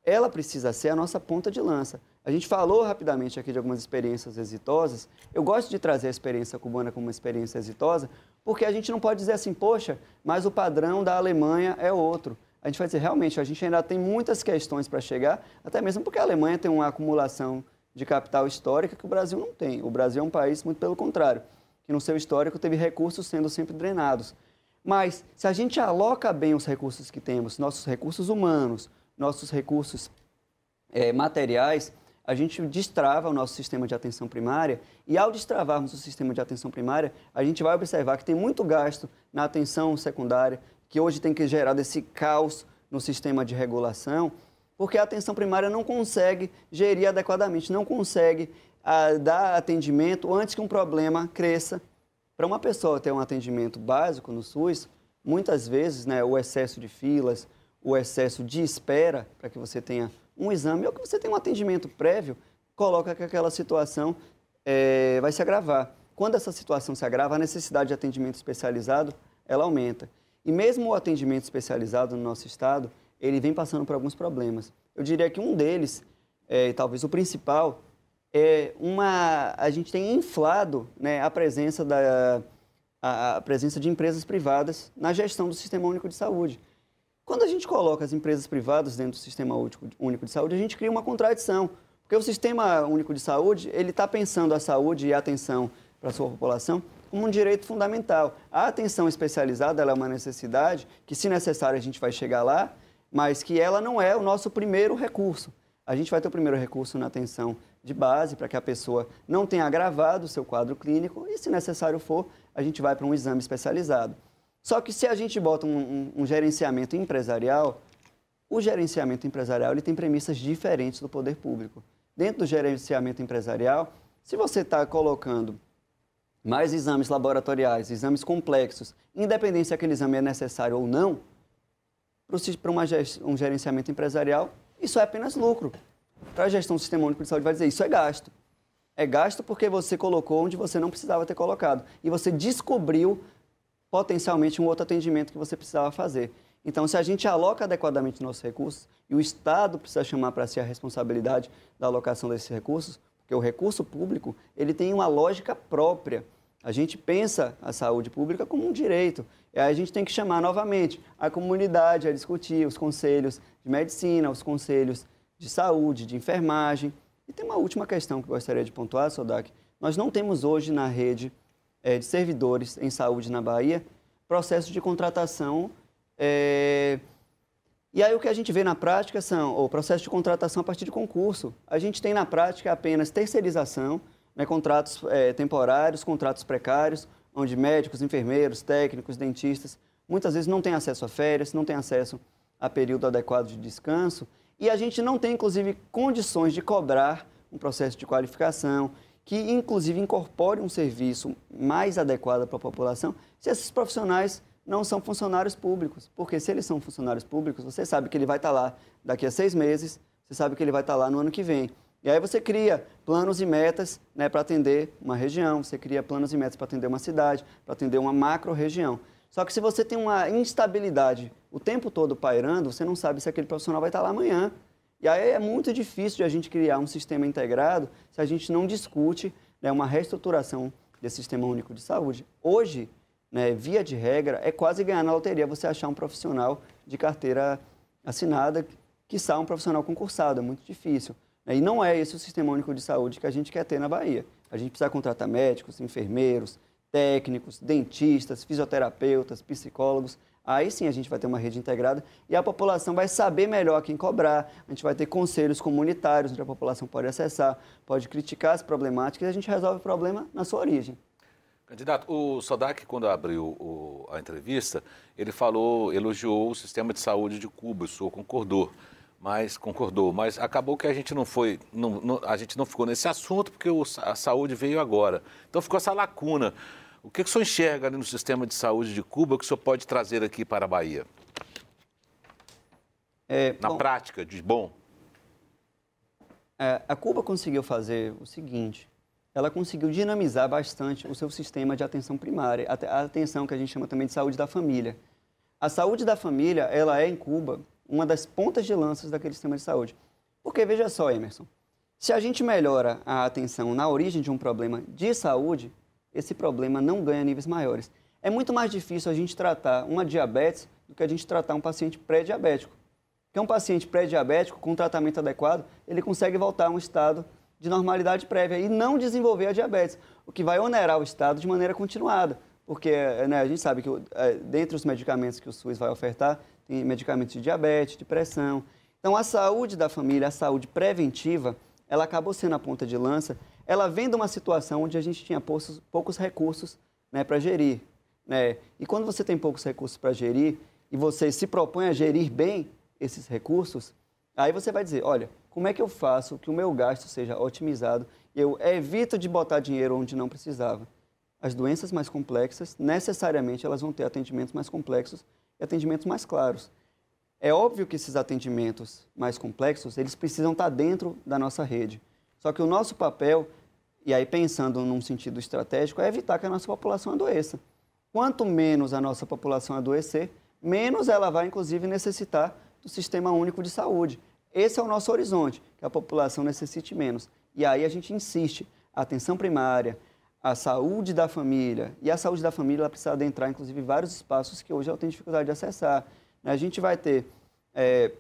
ela precisa ser a nossa ponta de lança. A gente falou rapidamente aqui de algumas experiências exitosas. Eu gosto de trazer a experiência cubana como uma experiência exitosa, porque a gente não pode dizer assim, poxa, mas o padrão da Alemanha é outro. A gente vai dizer, realmente, a gente ainda tem muitas questões para chegar, até mesmo porque a Alemanha tem uma acumulação de capital histórica que o Brasil não tem. O Brasil é um país, muito pelo contrário, que no seu histórico teve recursos sendo sempre drenados. Mas, se a gente aloca bem os recursos que temos, nossos recursos humanos, nossos recursos é, materiais, a gente destrava o nosso sistema de atenção primária e, ao destravarmos o sistema de atenção primária, a gente vai observar que tem muito gasto na atenção secundária, que hoje tem que gerar desse caos no sistema de regulação porque a atenção primária não consegue gerir adequadamente, não consegue ah, dar atendimento antes que um problema cresça. Para uma pessoa ter um atendimento básico no SUS, muitas vezes né, o excesso de filas, o excesso de espera para que você tenha um exame ou que você tenha um atendimento prévio, coloca que aquela situação é, vai se agravar. Quando essa situação se agrava, a necessidade de atendimento especializado, ela aumenta. E mesmo o atendimento especializado no nosso estado, ele vem passando por alguns problemas. Eu diria que um deles, é, talvez o principal, é uma a gente tem inflado né, a presença da a, a, presença de empresas privadas na gestão do Sistema Único de Saúde. Quando a gente coloca as empresas privadas dentro do Sistema Único de Saúde, a gente cria uma contradição, porque o Sistema Único de Saúde ele está pensando a saúde e a atenção para a sua população como um direito fundamental. A atenção especializada é uma necessidade que, se necessário, a gente vai chegar lá, mas que ela não é o nosso primeiro recurso. A gente vai ter o primeiro recurso na atenção de base, para que a pessoa não tenha agravado o seu quadro clínico e, se necessário for, a gente vai para um exame especializado. Só que se a gente bota um, um, um gerenciamento empresarial, o gerenciamento empresarial ele tem premissas diferentes do poder público. Dentro do gerenciamento empresarial, se você está colocando mais exames laboratoriais, exames complexos, independente se aquele exame é necessário ou não, para um gerenciamento empresarial, isso é apenas lucro. Para a gestão do Sistema Único de Saúde, vai dizer isso é gasto. É gasto porque você colocou onde você não precisava ter colocado. E você descobriu potencialmente um outro atendimento que você precisava fazer. Então, se a gente aloca adequadamente nossos recursos, e o Estado precisa chamar para si a responsabilidade da alocação desses recursos, porque o recurso público ele tem uma lógica própria. A gente pensa a saúde pública como um direito. E aí a gente tem que chamar novamente a comunidade a discutir, os conselhos de medicina, os conselhos de saúde, de enfermagem. E tem uma última questão que gostaria de pontuar, Sodak. Nós não temos hoje na rede é, de servidores em saúde na Bahia processo de contratação. É... E aí o que a gente vê na prática são o processo de contratação a partir de concurso. A gente tem na prática apenas terceirização, né, contratos é, temporários, contratos precários, onde médicos, enfermeiros, técnicos, dentistas, muitas vezes não têm acesso a férias, não têm acesso a período adequado de descanso e a gente não tem, inclusive, condições de cobrar um processo de qualificação que, inclusive, incorpore um serviço mais adequado para a população, se esses profissionais não são funcionários públicos. Porque se eles são funcionários públicos, você sabe que ele vai estar lá daqui a seis meses, você sabe que ele vai estar lá no ano que vem. E aí você cria planos e metas né, para atender uma região, você cria planos e metas para atender uma cidade, para atender uma macro-região. Só que se você tem uma instabilidade o tempo todo pairando, você não sabe se aquele profissional vai estar lá amanhã. E aí é muito difícil de a gente criar um sistema integrado se a gente não discute né, uma reestruturação desse sistema único de saúde. Hoje, né, via de regra, é quase ganhar na loteria você achar um profissional de carteira assinada, que um profissional concursado, é muito difícil. Né? E não é esse o sistema único de saúde que a gente quer ter na Bahia. A gente precisa contratar médicos, enfermeiros, técnicos, dentistas, fisioterapeutas, psicólogos. Aí sim a gente vai ter uma rede integrada e a população vai saber melhor quem cobrar. A gente vai ter conselhos comunitários onde a população pode acessar, pode criticar as problemáticas e a gente resolve o problema na sua origem. Candidato, o Sodak, quando abriu o, a entrevista, ele falou, elogiou o sistema de saúde de Cuba, o senhor concordou mas concordou. Mas acabou que a gente não foi, não, não, a gente não ficou nesse assunto porque o, a saúde veio agora. Então ficou essa lacuna. O que, que o senhor enxerga ali no sistema de saúde de Cuba que o senhor pode trazer aqui para a Bahia? É, Na bom, prática, de bom? É, a Cuba conseguiu fazer o seguinte: ela conseguiu dinamizar bastante o seu sistema de atenção primária, a atenção que a gente chama também de saúde da família. A saúde da família, ela é em Cuba uma das pontas de lanças daquele sistema de saúde. Porque veja só, Emerson, se a gente melhora a atenção na origem de um problema de saúde, esse problema não ganha níveis maiores. É muito mais difícil a gente tratar uma diabetes do que a gente tratar um paciente pré-diabético. Porque um paciente pré-diabético, com tratamento adequado, ele consegue voltar a um estado de normalidade prévia e não desenvolver a diabetes, o que vai onerar o estado de maneira continuada. Porque né, a gente sabe que, é, dentre os medicamentos que o SUS vai ofertar, tem medicamentos de diabetes, de pressão. Então, a saúde da família, a saúde preventiva, ela acabou sendo a ponta de lança. Ela vem de uma situação onde a gente tinha poucos, poucos recursos né, para gerir. Né? E quando você tem poucos recursos para gerir e você se propõe a gerir bem esses recursos, aí você vai dizer, olha, como é que eu faço que o meu gasto seja otimizado e eu evito de botar dinheiro onde não precisava? As doenças mais complexas, necessariamente, elas vão ter atendimentos mais complexos e atendimentos mais claros. É óbvio que esses atendimentos mais complexos, eles precisam estar dentro da nossa rede. Só que o nosso papel, e aí pensando num sentido estratégico, é evitar que a nossa população adoeça. Quanto menos a nossa população adoecer, menos ela vai, inclusive, necessitar do Sistema Único de Saúde. Esse é o nosso horizonte, que a população necessite menos. E aí a gente insiste, a atenção primária, a saúde da família, e a saúde da família ela precisa adentrar, inclusive, vários espaços que hoje ela tem dificuldade de acessar. A gente vai ter é,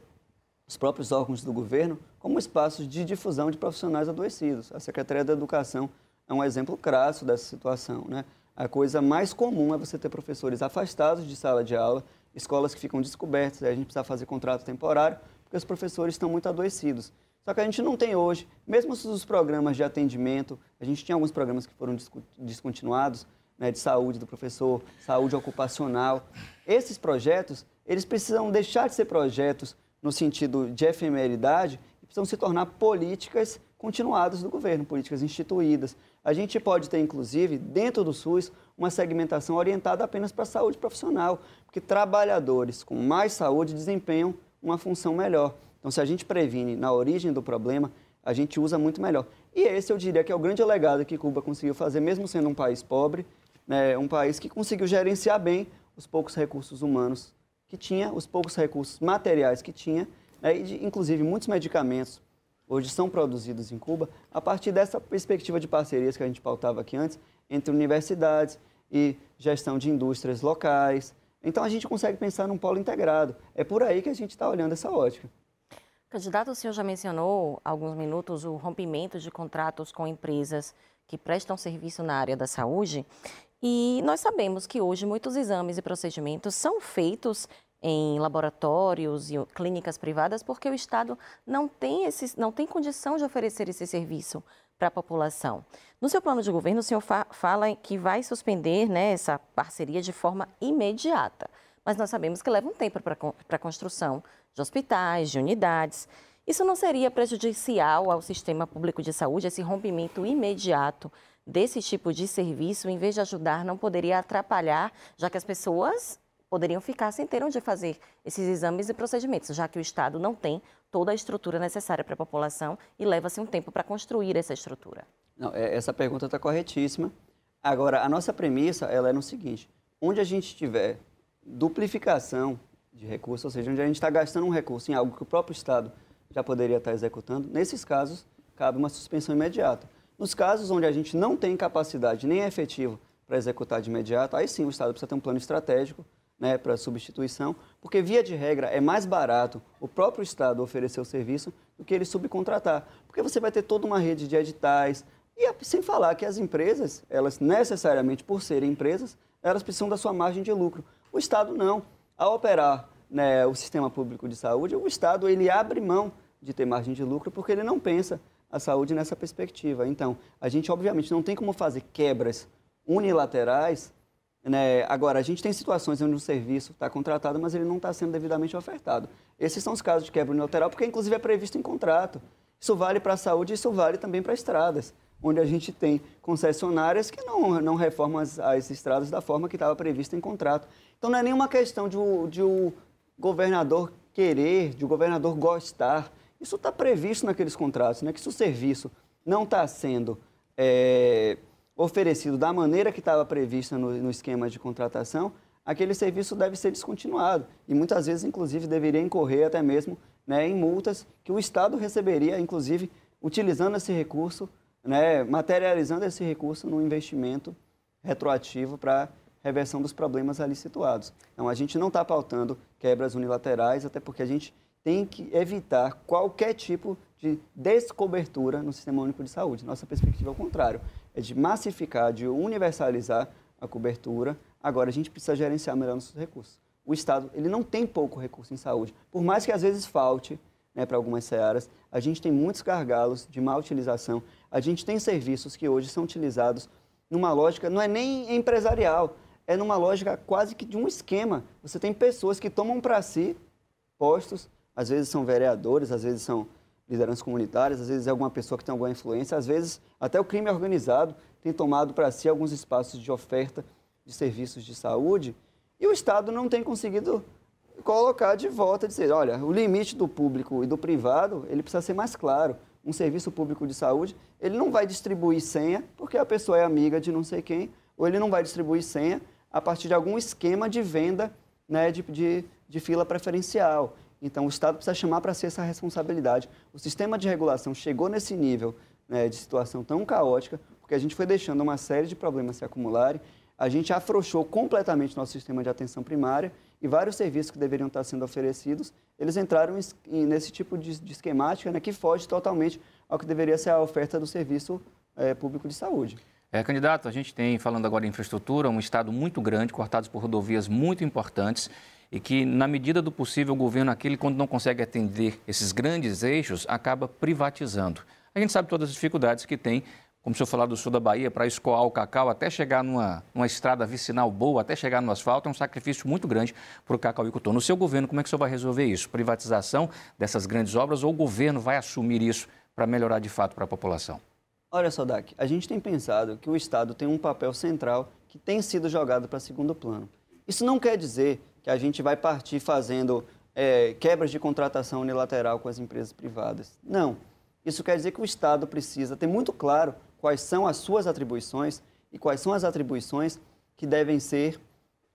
os próprios órgãos do governo como espaços de difusão de profissionais adoecidos. A Secretaria da Educação é um exemplo crasso dessa situação. Né? A coisa mais comum é você ter professores afastados de sala de aula, escolas que ficam descobertas, a gente precisa fazer contrato temporário, porque os professores estão muito adoecidos. Só que a gente não tem hoje, mesmo os programas de atendimento, a gente tinha alguns programas que foram descontinuados, né, de saúde do professor, saúde ocupacional. Esses projetos, eles precisam deixar de ser projetos no sentido de efemeridade precisam se tornar políticas continuadas do governo, políticas instituídas. A gente pode ter, inclusive, dentro do SUS, uma segmentação orientada apenas para a saúde profissional, porque trabalhadores com mais saúde desempenham uma função melhor. Então, se a gente previne na origem do problema, a gente usa muito melhor. E esse eu diria que é o grande legado que Cuba conseguiu fazer, mesmo sendo um país pobre, né, um país que conseguiu gerenciar bem os poucos recursos humanos que tinha, os poucos recursos materiais que tinha, e de, inclusive muitos medicamentos hoje são produzidos em Cuba a partir dessa perspectiva de parcerias que a gente pautava aqui antes, entre universidades e gestão de indústrias locais. Então a gente consegue pensar num polo integrado. É por aí que a gente está olhando essa ótica. Candidato, o senhor já mencionou há alguns minutos o rompimento de contratos com empresas que prestam serviço na área da saúde. E nós sabemos que hoje muitos exames e procedimentos são feitos em laboratórios e clínicas privadas porque o Estado não tem, esse, não tem condição de oferecer esse serviço para a população. No seu plano de governo, o senhor fa fala que vai suspender né, essa parceria de forma imediata, mas nós sabemos que leva um tempo para a construção de hospitais, de unidades. Isso não seria prejudicial ao sistema público de saúde, esse rompimento imediato desse tipo de serviço, em vez de ajudar, não poderia atrapalhar, já que as pessoas poderiam ficar sem ter onde fazer esses exames e procedimentos, já que o Estado não tem toda a estrutura necessária para a população e leva-se um tempo para construir essa estrutura. Não, é, essa pergunta está corretíssima. Agora, a nossa premissa ela é no seguinte: onde a gente tiver duplicação de recursos, ou seja, onde a gente está gastando um recurso em algo que o próprio Estado já poderia estar tá executando, nesses casos, cabe uma suspensão imediata. Nos casos onde a gente não tem capacidade nem é efetivo para executar de imediato, aí sim o Estado precisa ter um plano estratégico né, para substituição, porque, via de regra, é mais barato o próprio Estado oferecer o serviço do que ele subcontratar. Porque você vai ter toda uma rede de editais, e sem falar que as empresas, elas necessariamente, por serem empresas, elas precisam da sua margem de lucro. O Estado não. Ao operar né, o sistema público de saúde, o Estado ele abre mão de ter margem de lucro porque ele não pensa a saúde nessa perspectiva. Então, a gente obviamente não tem como fazer quebras unilaterais né? Agora, a gente tem situações onde o serviço está contratado, mas ele não está sendo devidamente ofertado. Esses são os casos de quebra unilateral, porque inclusive é previsto em contrato. Isso vale para a saúde e isso vale também para estradas, onde a gente tem concessionárias que não, não reformam as, as estradas da forma que estava previsto em contrato. Então, não é nenhuma questão de o, de o governador querer, de o governador gostar. Isso está previsto naqueles contratos, né? que se o serviço não está sendo é, oferecido da maneira que estava prevista no, no, esquema de contratação, aquele serviço deve ser descontinuado. E muitas vezes, inclusive, deveria incorrer até mesmo né, em multas que o Estado receberia, inclusive, utilizando esse recurso, né, materializando esse recurso no investimento retroativo para reversão dos problemas ali situados. Então, a gente não está pautando quebras unilaterais, até porque a gente tem que evitar qualquer tipo de descobertura no Sistema Único de Saúde. Nossa perspectiva é o contrário é de massificar, de universalizar a cobertura. Agora, a gente precisa gerenciar melhor nossos recursos. O Estado ele não tem pouco recurso em saúde, por mais que às vezes falte né, para algumas searas, a gente tem muitos gargalos de má utilização. A gente tem serviços que hoje são utilizados numa lógica, não é nem empresarial, é numa lógica quase que de um esquema. Você tem pessoas que tomam para si postos, às vezes são vereadores, às vezes são lideranças comunitárias, às vezes é alguma pessoa que tem alguma influência, às vezes até o crime organizado tem tomado para si alguns espaços de oferta de serviços de saúde e o Estado não tem conseguido colocar de volta, dizer, olha, o limite do público e do privado, ele precisa ser mais claro. um serviço público de saúde, ele não vai distribuir senha porque a pessoa é amiga de não sei quem, ou ele não vai distribuir senha a partir de algum esquema de venda né, de, de, de fila preferencial. Então, o Estado precisa chamar para si essa responsabilidade. O sistema de regulação chegou nesse nível né, de situação tão caótica, porque a gente foi deixando uma série de problemas se acumularem, a gente afrouxou completamente nosso sistema de atenção primária e vários serviços que deveriam estar sendo oferecidos, eles entraram nesse tipo de, de esquemática né, que foge totalmente ao que deveria ser a oferta do serviço é, público de saúde. É, candidato, a gente tem, falando agora de infraestrutura, um estado muito grande, cortados por rodovias muito importantes e que, na medida do possível, o governo, aquele, quando não consegue atender esses grandes eixos, acaba privatizando. A gente sabe todas as dificuldades que tem, como o senhor falou do sul da Bahia, para escoar o cacau até chegar numa, numa estrada vicinal boa, até chegar no asfalto, é um sacrifício muito grande para o cacauicultor. No seu governo, como é que o senhor vai resolver isso? Privatização dessas grandes obras ou o governo vai assumir isso para melhorar de fato para a população? Olha só, Dak, a gente tem pensado que o Estado tem um papel central que tem sido jogado para segundo plano. Isso não quer dizer que a gente vai partir fazendo é, quebras de contratação unilateral com as empresas privadas. Não. Isso quer dizer que o Estado precisa ter muito claro quais são as suas atribuições e quais são as atribuições que devem ser,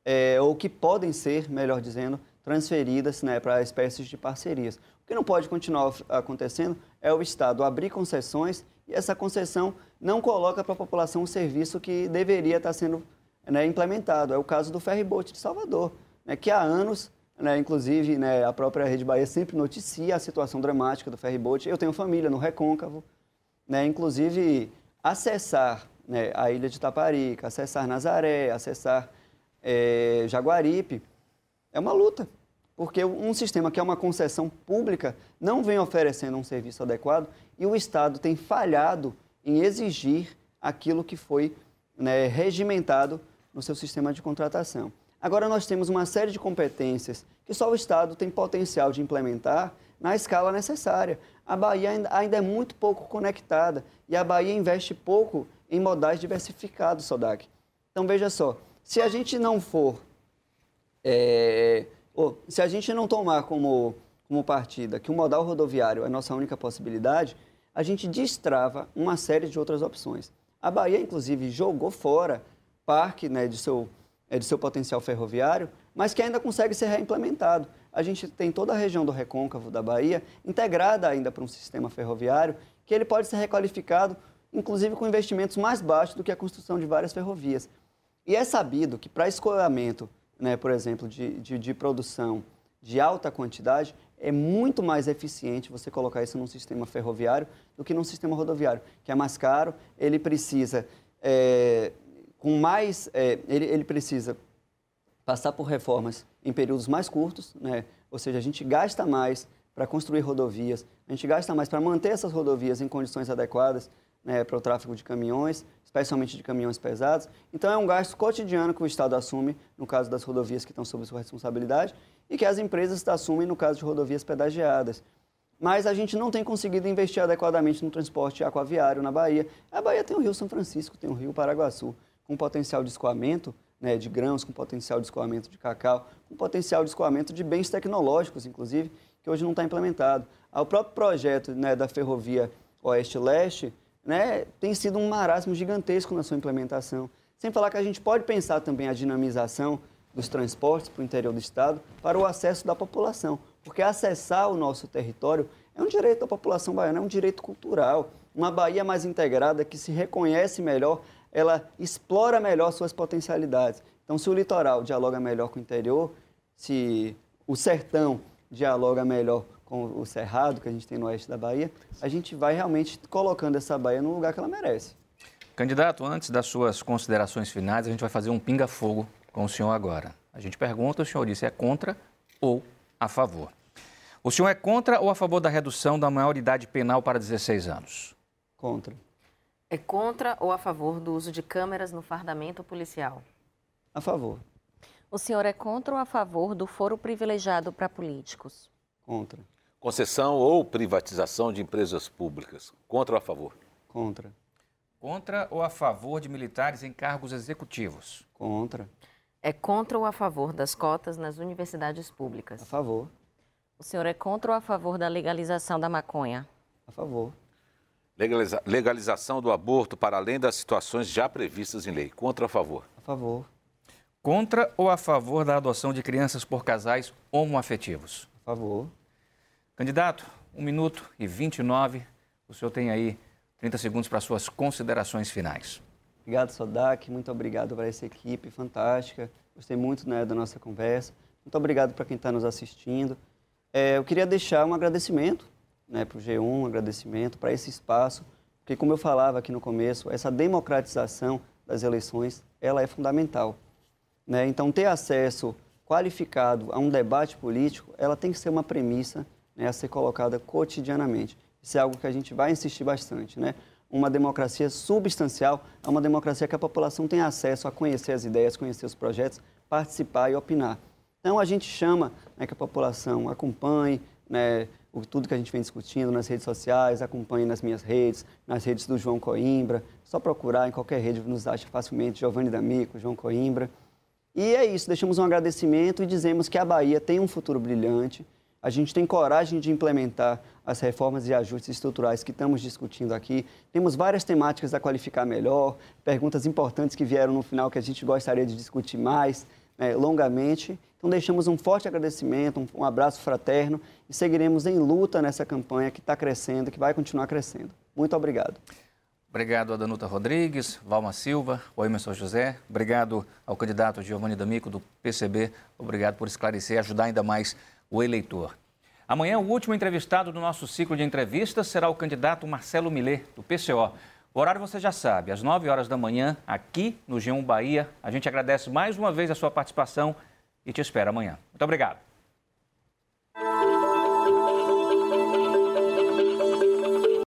é, ou que podem ser, melhor dizendo, transferidas né, para espécies de parcerias. O que não pode continuar acontecendo é o Estado abrir concessões e essa concessão não coloca para a população o serviço que deveria estar sendo né, implementado. É o caso do ferryboat de Salvador, né, que há anos, né, inclusive né, a própria Rede Bahia sempre noticia a situação dramática do ferryboat. Eu tenho família no Recôncavo, né, inclusive acessar né, a ilha de Taparica, acessar Nazaré, acessar é, Jaguaripe, é uma luta. Porque um sistema que é uma concessão pública não vem oferecendo um serviço adequado e o Estado tem falhado em exigir aquilo que foi né, regimentado no seu sistema de contratação. Agora, nós temos uma série de competências que só o Estado tem potencial de implementar na escala necessária. A Bahia ainda é muito pouco conectada e a Bahia investe pouco em modais diversificados, Sodac. Então, veja só, se a gente não for, é, se a gente não tomar como como partida que o modal rodoviário é nossa única possibilidade, a gente destrava uma série de outras opções. A Bahia, inclusive, jogou fora parte né, de, seu, de seu potencial ferroviário, mas que ainda consegue ser reimplementado. A gente tem toda a região do recôncavo da Bahia integrada ainda para um sistema ferroviário, que ele pode ser requalificado, inclusive com investimentos mais baixos do que a construção de várias ferrovias. E é sabido que para escoamento, né, por exemplo, de, de, de produção de alta quantidade, é muito mais eficiente você colocar isso num sistema ferroviário do que num sistema rodoviário, que é mais caro, ele precisa, é, com mais, é, ele, ele precisa passar por reformas em períodos mais curtos, né? ou seja, a gente gasta mais para construir rodovias, a gente gasta mais para manter essas rodovias em condições adequadas né, para o tráfego de caminhões, especialmente de caminhões pesados. Então, é um gasto cotidiano que o Estado assume, no caso das rodovias que estão sob sua responsabilidade, e que as empresas assumem no caso de rodovias pedagiadas. Mas a gente não tem conseguido investir adequadamente no transporte aquaviário na Bahia. A Bahia tem o Rio São Francisco, tem o Rio Paraguaçu, com potencial de escoamento né, de grãos, com potencial de escoamento de cacau, com potencial de escoamento de bens tecnológicos, inclusive, que hoje não está implementado. O próprio projeto né, da ferrovia Oeste-Leste né, tem sido um marasmo gigantesco na sua implementação. Sem falar que a gente pode pensar também a dinamização dos transportes para o interior do Estado para o acesso da população. Porque acessar o nosso território é um direito da população baiana, é um direito cultural. Uma Bahia mais integrada, que se reconhece melhor, ela explora melhor suas potencialidades. Então, se o litoral dialoga melhor com o interior, se o sertão dialoga melhor com o cerrado que a gente tem no oeste da Bahia, a gente vai realmente colocando essa Bahia no lugar que ela merece. Candidato, antes das suas considerações finais, a gente vai fazer um pinga-fogo com o senhor agora. A gente pergunta, o senhor disse é contra ou a favor. O senhor é contra ou a favor da redução da maioridade penal para 16 anos? Contra. É contra ou a favor do uso de câmeras no fardamento policial? A favor. O senhor é contra ou a favor do foro privilegiado para políticos? Contra. Concessão ou privatização de empresas públicas? Contra ou a favor? Contra. Contra ou a favor de militares em cargos executivos? Contra. É contra ou a favor das cotas nas universidades públicas? A favor. O senhor é contra ou a favor da legalização da maconha? A favor. Legaliza legalização do aborto para além das situações já previstas em lei. Contra ou a favor? A favor. Contra ou a favor da adoção de crianças por casais homoafetivos? A favor. Candidato, 1 minuto e 29. O senhor tem aí 30 segundos para suas considerações finais. Obrigado, Sodac. Muito obrigado para essa equipe fantástica. Gostei muito né, da nossa conversa. Muito obrigado para quem está nos assistindo. É, eu queria deixar um agradecimento né, para o G1, um agradecimento para esse espaço, porque, como eu falava aqui no começo, essa democratização das eleições ela é fundamental. Né? Então, ter acesso qualificado a um debate político, ela tem que ser uma premissa né, a ser colocada cotidianamente. Isso é algo que a gente vai insistir bastante. Né? Uma democracia substancial é uma democracia que a população tem acesso a conhecer as ideias, conhecer os projetos, participar e opinar. Então, a gente chama né, que a população acompanhe né, o, tudo que a gente vem discutindo nas redes sociais, acompanhe nas minhas redes, nas redes do João Coimbra. Só procurar em qualquer rede, nos acha facilmente, Giovanni D'Amico, João Coimbra. E é isso, deixamos um agradecimento e dizemos que a Bahia tem um futuro brilhante. A gente tem coragem de implementar as reformas e ajustes estruturais que estamos discutindo aqui. Temos várias temáticas a qualificar melhor, perguntas importantes que vieram no final que a gente gostaria de discutir mais né, longamente. Então, deixamos um forte agradecimento, um, um abraço fraterno e seguiremos em luta nessa campanha que está crescendo, que vai continuar crescendo. Muito obrigado. Obrigado a Danuta Rodrigues, Valma Silva, o Emerson José. Obrigado ao candidato Giovanni D'Amico, do PCB. Obrigado por esclarecer e ajudar ainda mais o eleitor. Amanhã, o último entrevistado do nosso ciclo de entrevistas será o candidato Marcelo Millet, do PCO. O horário você já sabe, às 9 horas da manhã, aqui no G1 Bahia. A gente agradece mais uma vez a sua participação e te espera amanhã. Muito obrigado.